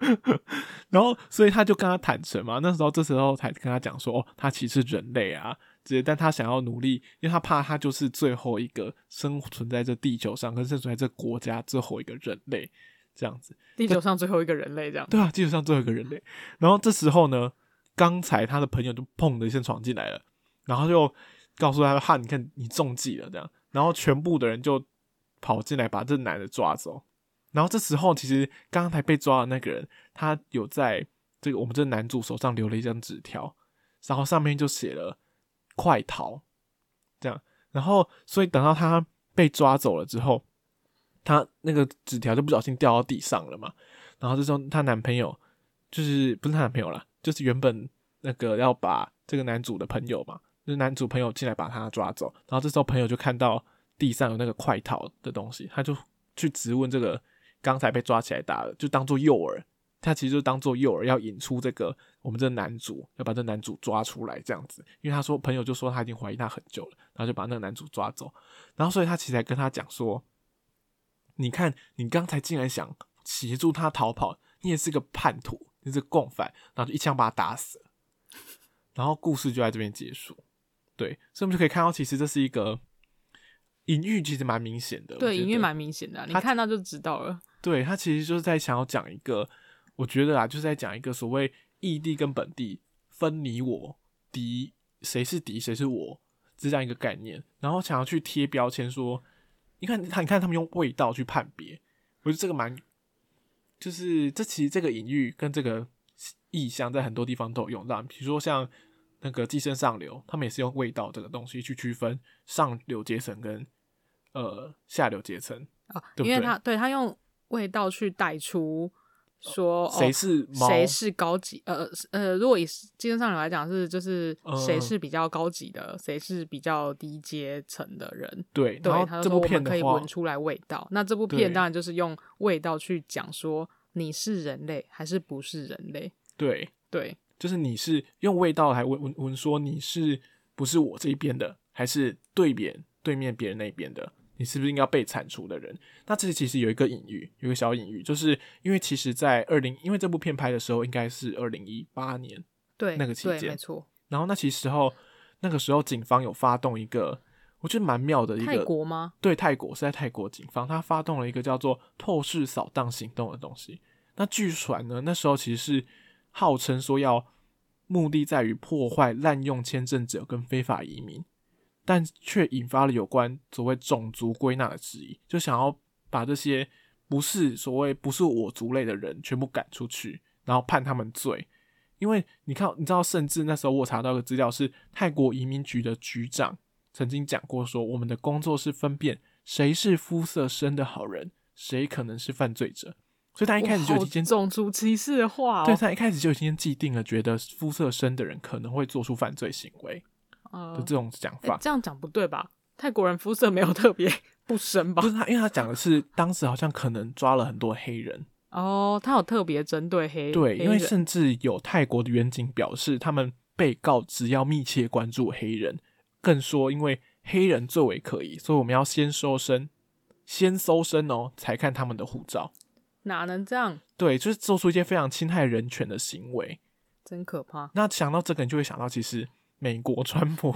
然后，所以他就跟他坦诚嘛，那时候这时候才跟他讲说，哦，他其实人类啊，直接，但他想要努力，因为他怕他就是最后一个生存在这地球上，跟生存在这国家最后一个人类，这样子。地球上最后一个人类，这样。对啊，地球上最后一个人类。然后这时候呢，刚才他的朋友就砰的一声闯进来了，然后就告诉他说：“哈，你看你中计了。”这样，然后全部的人就跑进来把这男的抓走。然后这时候，其实刚刚才被抓的那个人，他有在这个我们这男主手上留了一张纸条，然后上面就写了“快逃”这样。然后，所以等到他被抓走了之后，他那个纸条就不小心掉到地上了嘛。然后这时候，她男朋友就是不是她男朋友了，就是原本那个要把这个男主的朋友嘛，就是男主朋友进来把他抓走。然后这时候，朋友就看到地上有那个“快逃”的东西，他就去质问这个。刚才被抓起来打了，就当做诱饵，他其实就当做诱饵，要引出这个我们这个男主，要把这男主抓出来这样子。因为他说朋友就说他已经怀疑他很久了，然后就把那个男主抓走。然后所以他其实还跟他讲说：“你看，你刚才竟然想协助他逃跑，你也是个叛徒，你是个共犯。”然后就一枪把他打死了。然后故事就在这边结束。对，所以我们就可以看到，其实这是一个隐喻，其实蛮明显的。对，隐喻蛮明显的，你看到就知道了。对，他其实就是在想要讲一个，我觉得啊，就是在讲一个所谓异地跟本地分你我敌，谁是敌谁是我这样一个概念，然后想要去贴标签说，你看他，你看他们用味道去判别，我觉得这个蛮，就是这其实这个隐喻跟这个意象在很多地方都有用到，比如说像那个寄生上流，他们也是用味道这个东西去区分上流阶层跟呃下流阶层啊，对对因为他对他用。味道去带出说谁是谁、哦、是高级呃呃，如果以精神上流来讲是就是谁是比较高级的，谁、呃、是比较低阶层的人。对对，他说我们可以闻出来味道。那这部片当然就是用味道去讲说你是人类还是不是人类。对对，就是你是用味道来闻闻闻说你是不是我这一边的，还是对面对面别人那边的。你是不是应该被铲除的人？那这其实有一个隐喻，有一个小隐喻，就是因为其实，在二零，因为这部片拍的时候应该是二零一八年，对那个期间，没错。然后那其实候那个时候，警方有发动一个我觉得蛮妙的一个泰国吗？对，泰国是在泰国警方，他发动了一个叫做透视扫荡行动的东西。那据传呢，那时候其实是号称说要目的在于破坏滥用签证者跟非法移民。但却引发了有关所谓种族归纳的质疑，就想要把这些不是所谓不是我族类的人全部赶出去，然后判他们罪。因为你看，你知道，甚至那时候我查到一个资料是泰国移民局的局长曾经讲过说，我们的工作是分辨谁是肤色深的好人，谁可能是犯罪者。所以他一开始就已经种族歧视的话、哦，对，他一开始就已经既定了，觉得肤色深的人可能会做出犯罪行为。呃，的这种讲法，欸、这样讲不对吧？泰国人肤色没有特别 不深吧？不是他，因为他讲的是当时好像可能抓了很多黑人哦，他有特别针对黑对，黑因为甚至有泰国的远警表示，他们被告只要密切关注黑人，更说因为黑人最为可疑，所以我们要先搜身，先搜身哦，才看他们的护照。哪能这样？对，就是做出一些非常侵害人权的行为，真可怕。那想到这个，你就会想到其实。美国川普，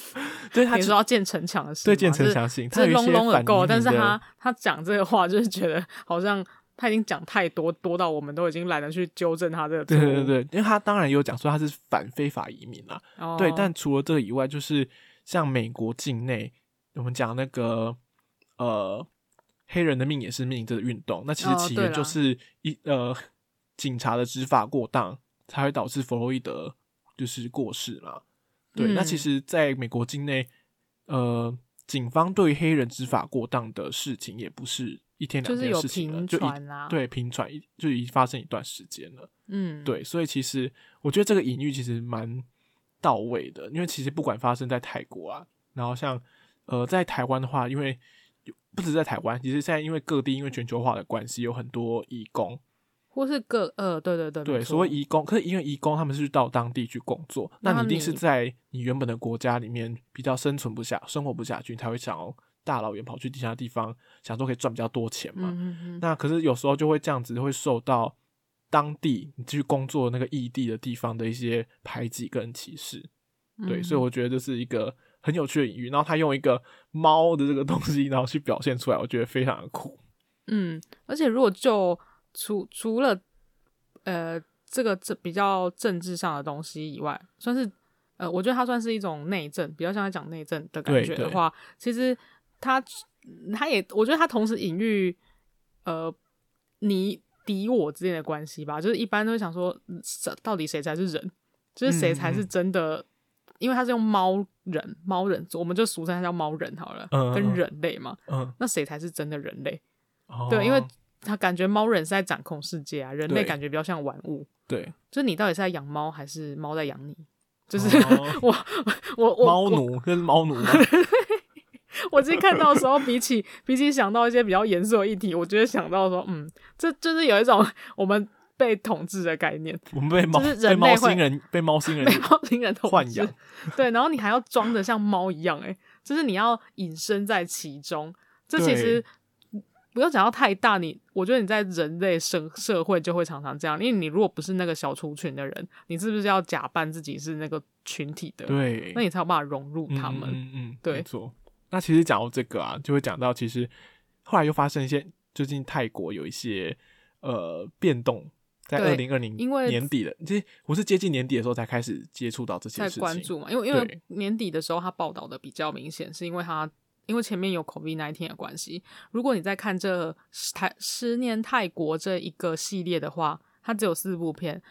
对他说要建城墙的事，对建城墙行，他隆隆的够，但是他他讲这个话，就是觉得好像他已经讲太多，多到我们都已经懒得去纠正他这个。对对对，因为他当然有讲说他是反非法移民啦，哦、对，但除了这个以外，就是像美国境内，我们讲那个呃黑人的命也是命这个运动，那其实起源就是一、哦、呃警察的执法过当，才会导致弗洛伊德就是过世嘛。对，那其实，在美国境内，呃，警方对黑人执法过当的事情，也不是一天两天的事情了，就频传啊，对，频传就已经发生一段时间了。嗯，对，所以其实我觉得这个隐喻其实蛮到位的，因为其实不管发生在泰国啊，然后像呃在台湾的话，因为不止在台湾，其实现在因为各地因为全球化的关系，有很多义工，或是各呃对对对对，所谓移工，可是因为移工他们是到当地去工作，那你一定是在你原本的国家里面比较生存不下、生活不下去，你才会想要大老远跑去其他地方，想说可以赚比较多钱嘛。那可是有时候就会这样子会受到。当地你去工作那个异地的地方的一些排挤跟歧视，对，嗯、所以我觉得这是一个很有趣的隐喻。然后他用一个猫的这个东西，然后去表现出来，我觉得非常的酷。嗯，而且如果就除除了呃这个这比较政治上的东西以外，算是呃，我觉得它算是一种内政，比较像在讲内政的感觉的话，其实它它也我觉得它同时隐喻呃你。敌我之间的关系吧，就是一般都会想说，到底谁才是人？就是谁才是真的？嗯、因为他是用猫人，猫人，我们就俗称他叫猫人好了，嗯、跟人类嘛。嗯、那谁才是真的人类？哦、对，因为他感觉猫人是在掌控世界啊，人类感觉比较像玩物。对，就是你到底是在养猫，还是猫在养你？就是、哦、我我我猫奴跟猫奴。我自己看到的时候，比起比起想到一些比较严肃的议题，我觉得想到说，嗯，这就是有一种我们被统治的概念。我们被猫，就是人猫星人，被猫星 人，被猫星人豢养。对，然后你还要装的像猫一样，哎，就是你要隐身在其中。这其实不用讲到太大，你我觉得你在人类社社会就会常常这样，因为你如果不是那个小族群的人，你是不是要假扮自己是那个群体的？对，那你才有办法融入他们。嗯嗯，对，没错。那其实讲到这个啊，就会讲到其实后来又发生一些，最近泰国有一些呃变动，在二零二零年底的，其实我是接近年底的时候才开始接触到这些事情，关注嘛，因为因为年底的时候他报道的比较明显，是因为他因为前面有 COVID-19 的关系。如果你在看这台十年泰国这一个系列的话，它只有四部片，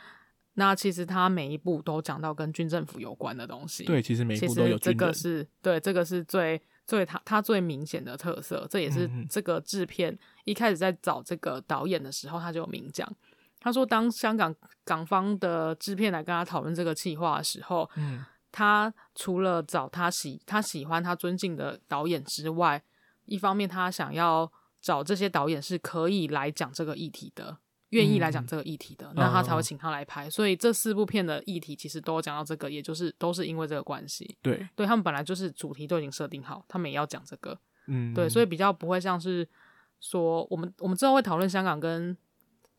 那其实它每一部都讲到跟军政府有关的东西。对，其实每一部都有。这个是对，这个是最。最它它最明显的特色，这也是这个制片一开始在找这个导演的时候，他就有明讲。他说，当香港港方的制片来跟他讨论这个计划的时候，嗯，他除了找他喜他喜欢他尊敬的导演之外，一方面他想要找这些导演是可以来讲这个议题的。愿意来讲这个议题的，嗯、那他才会请他来拍。嗯、所以这四部片的议题其实都讲到这个，也就是都是因为这个关系。对，对他们本来就是主题都已经设定好，他们也要讲这个。嗯，对，所以比较不会像是说我们我们之后会讨论香港跟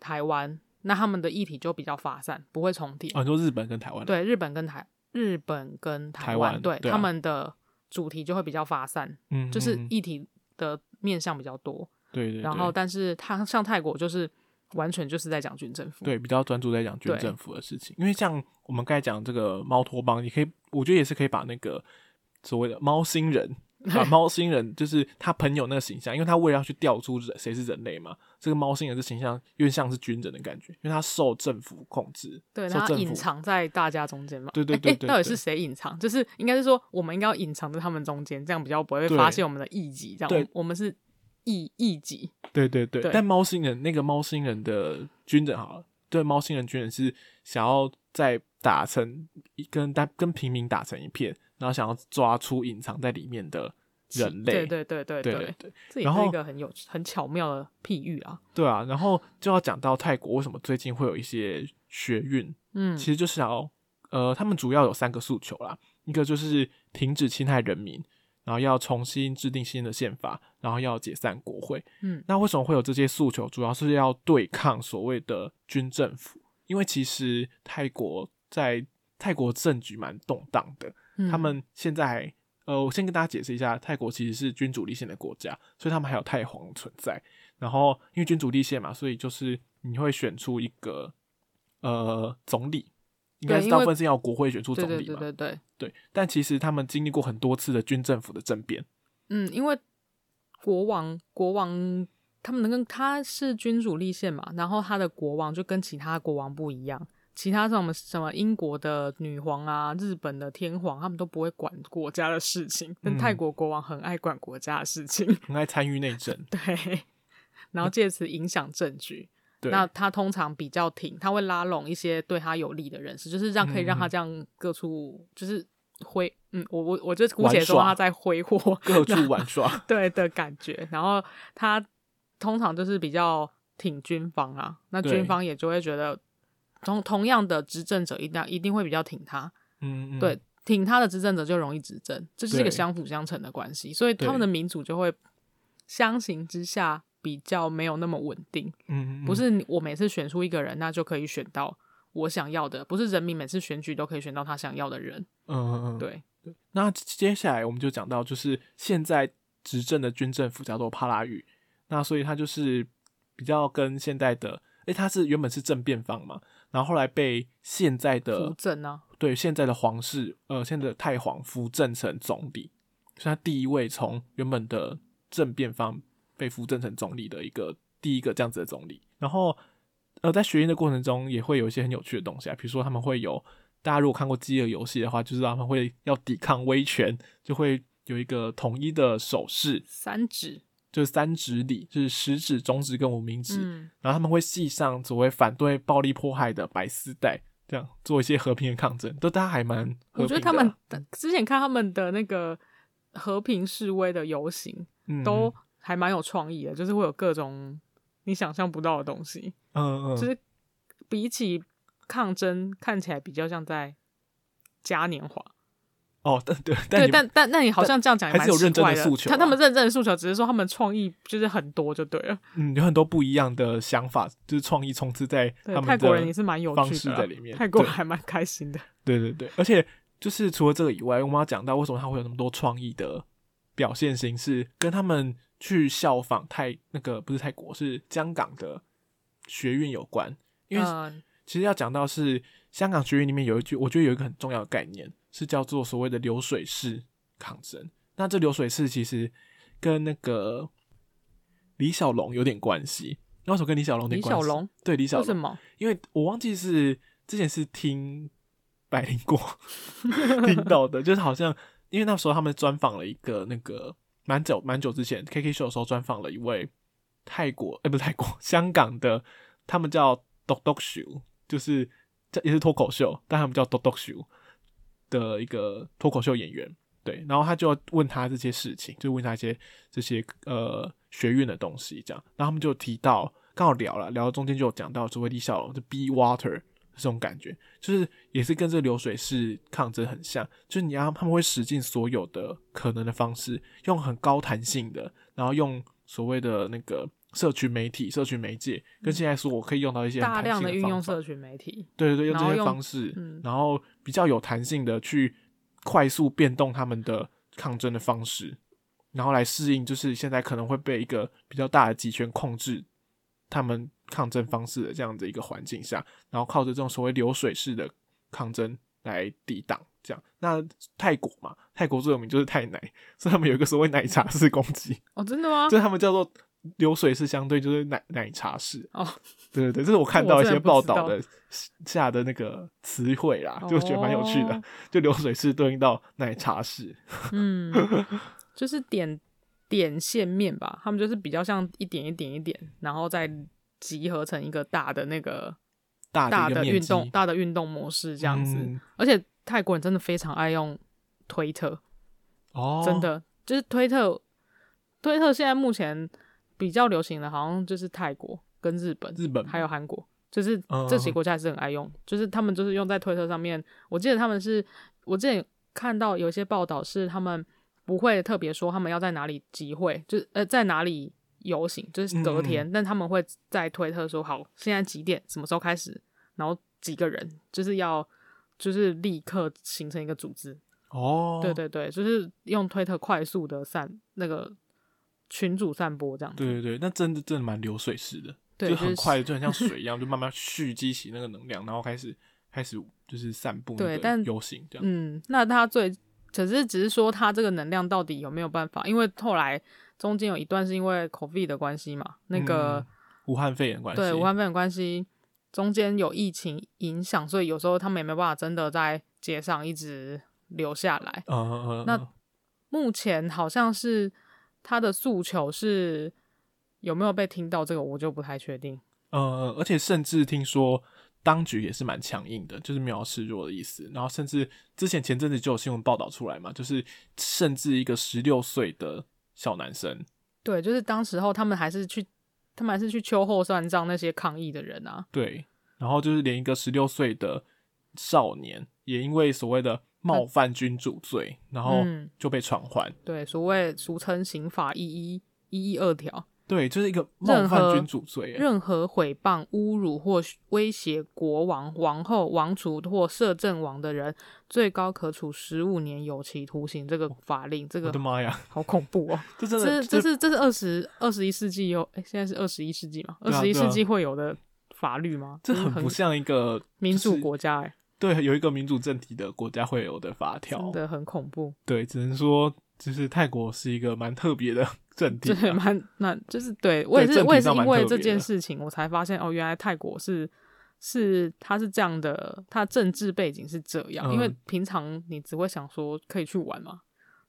台湾，那他们的议题就比较发散，不会重叠。很多日本跟台湾，对，日本跟台日本跟台湾，对，对、啊、他们的主题就会比较发散，嗯，就是议题的面向比较多。对，对对。然后，但是他像泰国就是。完全就是在讲军政府，对，比较专注在讲军政府的事情。因为像我们刚才讲这个猫托邦，你可以，我觉得也是可以把那个所谓的猫星人，把猫星人就是他朋友那个形象，因为他为了要去调出谁是人类嘛，这个猫星人的形象有点像是军人的感觉，因为他受政府控制，对，他隐藏在大家中间嘛。对对对，到底是谁隐藏？就是应该是说，我们应该要隐藏在他们中间，这样比较不会发现我们的异己。这样，对，我们是。异异己，对对对，对但猫星人那个猫星人的军人好了，对，猫星人军人是想要在打成一跟跟跟平民打成一片，然后想要抓出隐藏在里面的人类，对对对对对对，对这也是一个很有很巧妙的譬喻啊。对啊，然后就要讲到泰国为什么最近会有一些学运，嗯，其实就是想要呃，他们主要有三个诉求啦，一个就是停止侵害人民。然后要重新制定新的宪法，然后要解散国会。嗯，那为什么会有这些诉求？主要是要对抗所谓的军政府，因为其实泰国在泰国政局蛮动荡的。嗯，他们现在，呃，我先跟大家解释一下，泰国其实是君主立宪的国家，所以他们还有太皇存在。然后因为君主立宪嘛，所以就是你会选出一个呃总理。应该是大部分是要国会选出总理嘛？对对对对对，对。但其实他们经历过很多次的军政府的政变。嗯，因为国王国王他们能跟他是君主立宪嘛，然后他的国王就跟其他国王不一样，其他什么什么英国的女皇啊、日本的天皇，他们都不会管国家的事情，但泰国国王很爱管国家的事情，很爱参与内政，对，然后借此影响政局。那他通常比较挺，他会拉拢一些对他有利的人士，就是让可以让他这样各处就是挥，嗯，我我我就姑且说他在挥霍，各处玩耍，对的感觉。然后他通常就是比较挺军方啊，那军方也就会觉得同同样的执政者一定一定会比较挺他，嗯，嗯，对，挺他的执政者就容易执政，这是一个相辅相成的关系，所以他们的民主就会相形之下。比较没有那么稳定，嗯，不是我每次选出一个人，那就可以选到我想要的，不是人民每次选举都可以选到他想要的人，嗯嗯嗯，对。那接下来我们就讲到，就是现在执政的军政府叫做帕拉语，那所以他就是比较跟现代的，诶，他是原本是政变方嘛，然后后来被现在的扶正啊，对，现在的皇室，呃，现在的太皇扶正成总理，是他第一位从原本的政变方。被扶正成总理的一个第一个这样子的总理，然后呃，在学院的过程中也会有一些很有趣的东西啊，比如说他们会有大家如果看过饥饿游戏的话，就知道他们会要抵抗威权，就会有一个统一的手势，三指就是三指礼，就是食指、中指跟无名指，嗯、然后他们会系上所谓反对暴力迫害的白丝带，这样做一些和平的抗争，都大家还蛮。我觉得他们之前看他们的那个和平示威的游行，嗯、都。还蛮有创意的，就是会有各种你想象不到的东西。嗯嗯，就是比起抗争，看起来比较像在嘉年华。哦，但对对，但但那你好像这样讲。还是有认真的诉求啊。他他们认真的诉求，只是说他们创意就是很多就对了。嗯，有很多不一样的想法，就是创意充斥在他们泰国人也是蛮有趣的方式在里面。泰国人还蛮开心的。对对对，而且就是除了这个以外，我们要讲到为什么他会有那么多创意的表现形式，跟他们。去效仿泰那个不是泰国是香港的学运有关，因为其实要讲到是香港学运里面有一句，我觉得有一个很重要的概念是叫做所谓的流水式抗争。那这流水式其实跟那个李小龙有点关系。那为什么跟李小龙有点关系？李小龙对李小龙为什么？因为我忘记是之前是听百灵果 听到的，就是好像因为那时候他们专访了一个那个。蛮久蛮久之前，KK 秀的时候专访了一位泰国，哎、欸，不是泰国，香港的，他们叫 Dok Show，就是这也是脱口秀，但他们叫 Dok Show 的一个脱口秀演员，对，然后他就问他这些事情，就问他一些这些呃学院的东西，这样，然后他们就提到，刚好聊了，聊到中间就有讲到，所谓李小龙就 Be Water。这种感觉就是也是跟这流水式抗争很像，就是你要他们会使尽所有的可能的方式，用很高弹性的，然后用所谓的那个社群媒体、社群媒介，跟现在说我可以用到一些大量的运用社群媒体，对对对，用这些方式，嗯，然后比较有弹性的去快速变动他们的抗争的方式，然后来适应就是现在可能会被一个比较大的集权控制他们。抗争方式的这样的一个环境下，然后靠着这种所谓流水式的抗争来抵挡，这样。那泰国嘛，泰国最有名就是泰奶，所以他们有一个所谓奶茶式攻击。哦，真的吗？所以他们叫做流水式，相对就是奶奶茶式。哦，对对对，这是我看到一些报道的下的那个词汇啦，就觉得蛮有趣的。就流水式对应到奶茶式，嗯，就是点点线面吧，他们就是比较像一点一点一点，然后再。集合成一个大的那个大的运动大的运动模式这样子，嗯、而且泰国人真的非常爱用推特哦，真的就是推特，推特现在目前比较流行的，好像就是泰国跟日本，日本还有韩国，就是这些国家还是很爱用，嗯、就是他们就是用在推特上面。我记得他们是，我之前看到有些报道是他们不会特别说他们要在哪里集会，就是呃在哪里。游行就是隔天，嗯、但他们会在推特说好，现在几点，什么时候开始，然后几个人，就是要就是立刻形成一个组织哦，对对对，就是用推特快速的散那个群组散播这样子，对对对，那真的真的蛮流水式的，对就很快，就很像水一样，就慢慢蓄积起那个能量，然后开始开始就是散步，对，但游行这样，嗯，那他最可是只是说他这个能量到底有没有办法，因为后来。中间有一段是因为 COVID 的关系嘛，那个、嗯、武汉肺炎关系，对武汉肺炎关系，中间有疫情影响，所以有时候他们也没办法真的在街上一直留下来。嗯嗯嗯。那目前好像是他的诉求是有没有被听到，这个我就不太确定。呃，而且甚至听说当局也是蛮强硬的，就是没有示弱的意思。然后甚至之前前阵子就有新闻报道出来嘛，就是甚至一个十六岁的小男生，对，就是当时候他们还是去，他们还是去秋后算账那些抗议的人啊。对，然后就是连一个十六岁的少年也因为所谓的冒犯君主罪，然后就被传唤。对，所谓俗称刑法一一一一二条。对，就是一个冒犯君主罪。任何诽谤、侮辱或威胁国王、王后、王储或摄政王的人，最高可处十五年有期徒刑。这个法令，这个我的妈呀，好恐怖哦！这真的，这是这是二十二十一世纪有，哎，现在是二十一世纪嘛？二十一世纪会有的法律吗？这很不像一个民主国家哎。对，有一个民主政体的国家会有的法条，真的很恐怖。对，只能说，就是泰国是一个蛮特别的政 体，对，蛮那，就是对我也是，我也是因为这件事情，我才发现哦，原来泰国是是它是这样的，它政治背景是这样。嗯、因为平常你只会想说可以去玩嘛，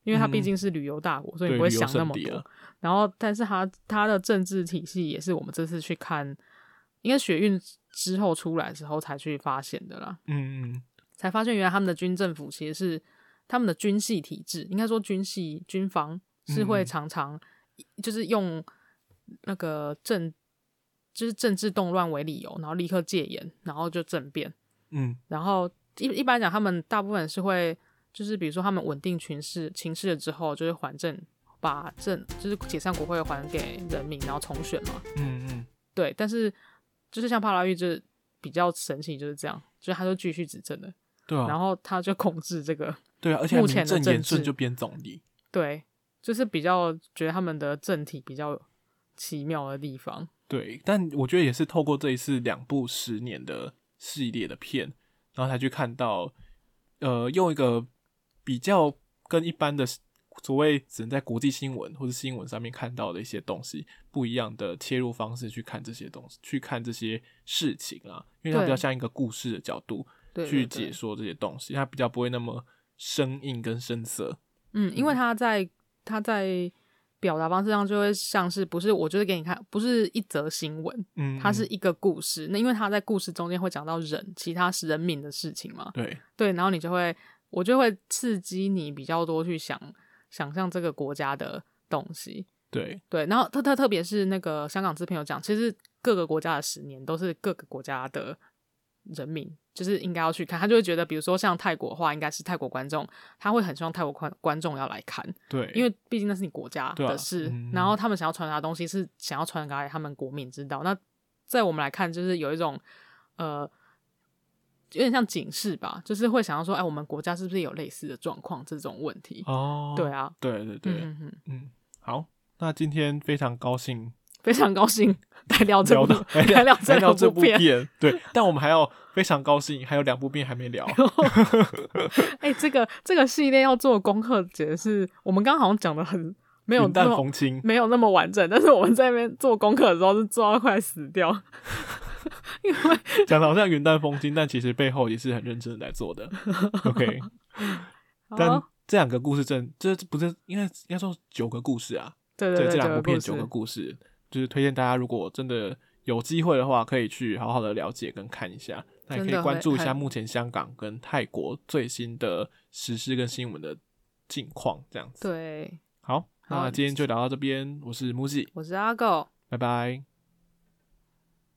因为它毕竟是旅游大国，嗯、所以你不会想那么多。然后，但是它它的政治体系也是我们这次去看，应该血运。之后出来之后才去发现的啦，嗯嗯，才发现原来他们的军政府其实是他们的军系体制，应该说军系军方是会常常就是用那个政就是政治动乱为理由，然后立刻戒严，然后就政变，嗯，然后一一般讲他们大部分是会就是比如说他们稳定群势情势了之后，就是还政，把政就是解散国会还给人民，然后重选嘛，嗯嗯，对，但是。就是像帕拉玉，就比较神奇，就是这样，就是他就继续执政的，对啊，然后他就控制这个，对啊，而且目前的政治就变总理，对，就是比较觉得他们的政体比较奇妙的地方，对，但我觉得也是透过这一次两部十年的系列的片，然后才去看到，呃，用一个比较跟一般的。所谓只能在国际新闻或者新闻上面看到的一些东西，不一样的切入方式去看这些东西，去看这些事情啊，因为它比较像一个故事的角度去解说这些东西，它比较不会那么生硬跟生涩。嗯，因为它在它在表达方式上就会像是不是我就是给你看，不是一则新闻，嗯，它是一个故事。那因为它在故事中间会讲到人，其他是人民的事情嘛，对对，然后你就会，我就会刺激你比较多去想。想象这个国家的东西，对对，然后特特特别是那个香港制片有讲，其实各个国家的十年都是各个国家的人民，就是应该要去看，他就会觉得，比如说像泰国的话，应该是泰国观众，他会很希望泰国观观众要来看，对，因为毕竟那是你国家的事，啊嗯、然后他们想要传达的东西是想要传达给他们国民知道。那在我们来看，就是有一种呃。有点像警示吧，就是会想要说，哎，我们国家是不是有类似的状况这种问题？哦，对啊，对对对，嗯嗯嗯，好，那今天非常高兴，非常高兴 来聊这部，来聊来聊这部片，对，但我们还要非常高兴，还有两部片还没聊。哎，这个这个系列要做功课，觉得是我们刚刚好像讲的很没有那么没有那么完整，但是我们在那边做功课的时候是做到快死掉。因为讲的好像云淡风轻，但其实背后也是很认真的在做的。OK，但这两个故事真这不是应该应该说九个故事啊？对对对，这两部片九个故事，就是推荐大家如果真的有机会的话，可以去好好的了解跟看一下。那也可以关注一下目前香港跟泰国最新的时事跟新闻的近况，这样子。对，好，那今天就聊到这边。我是木吉，我是阿狗，拜拜。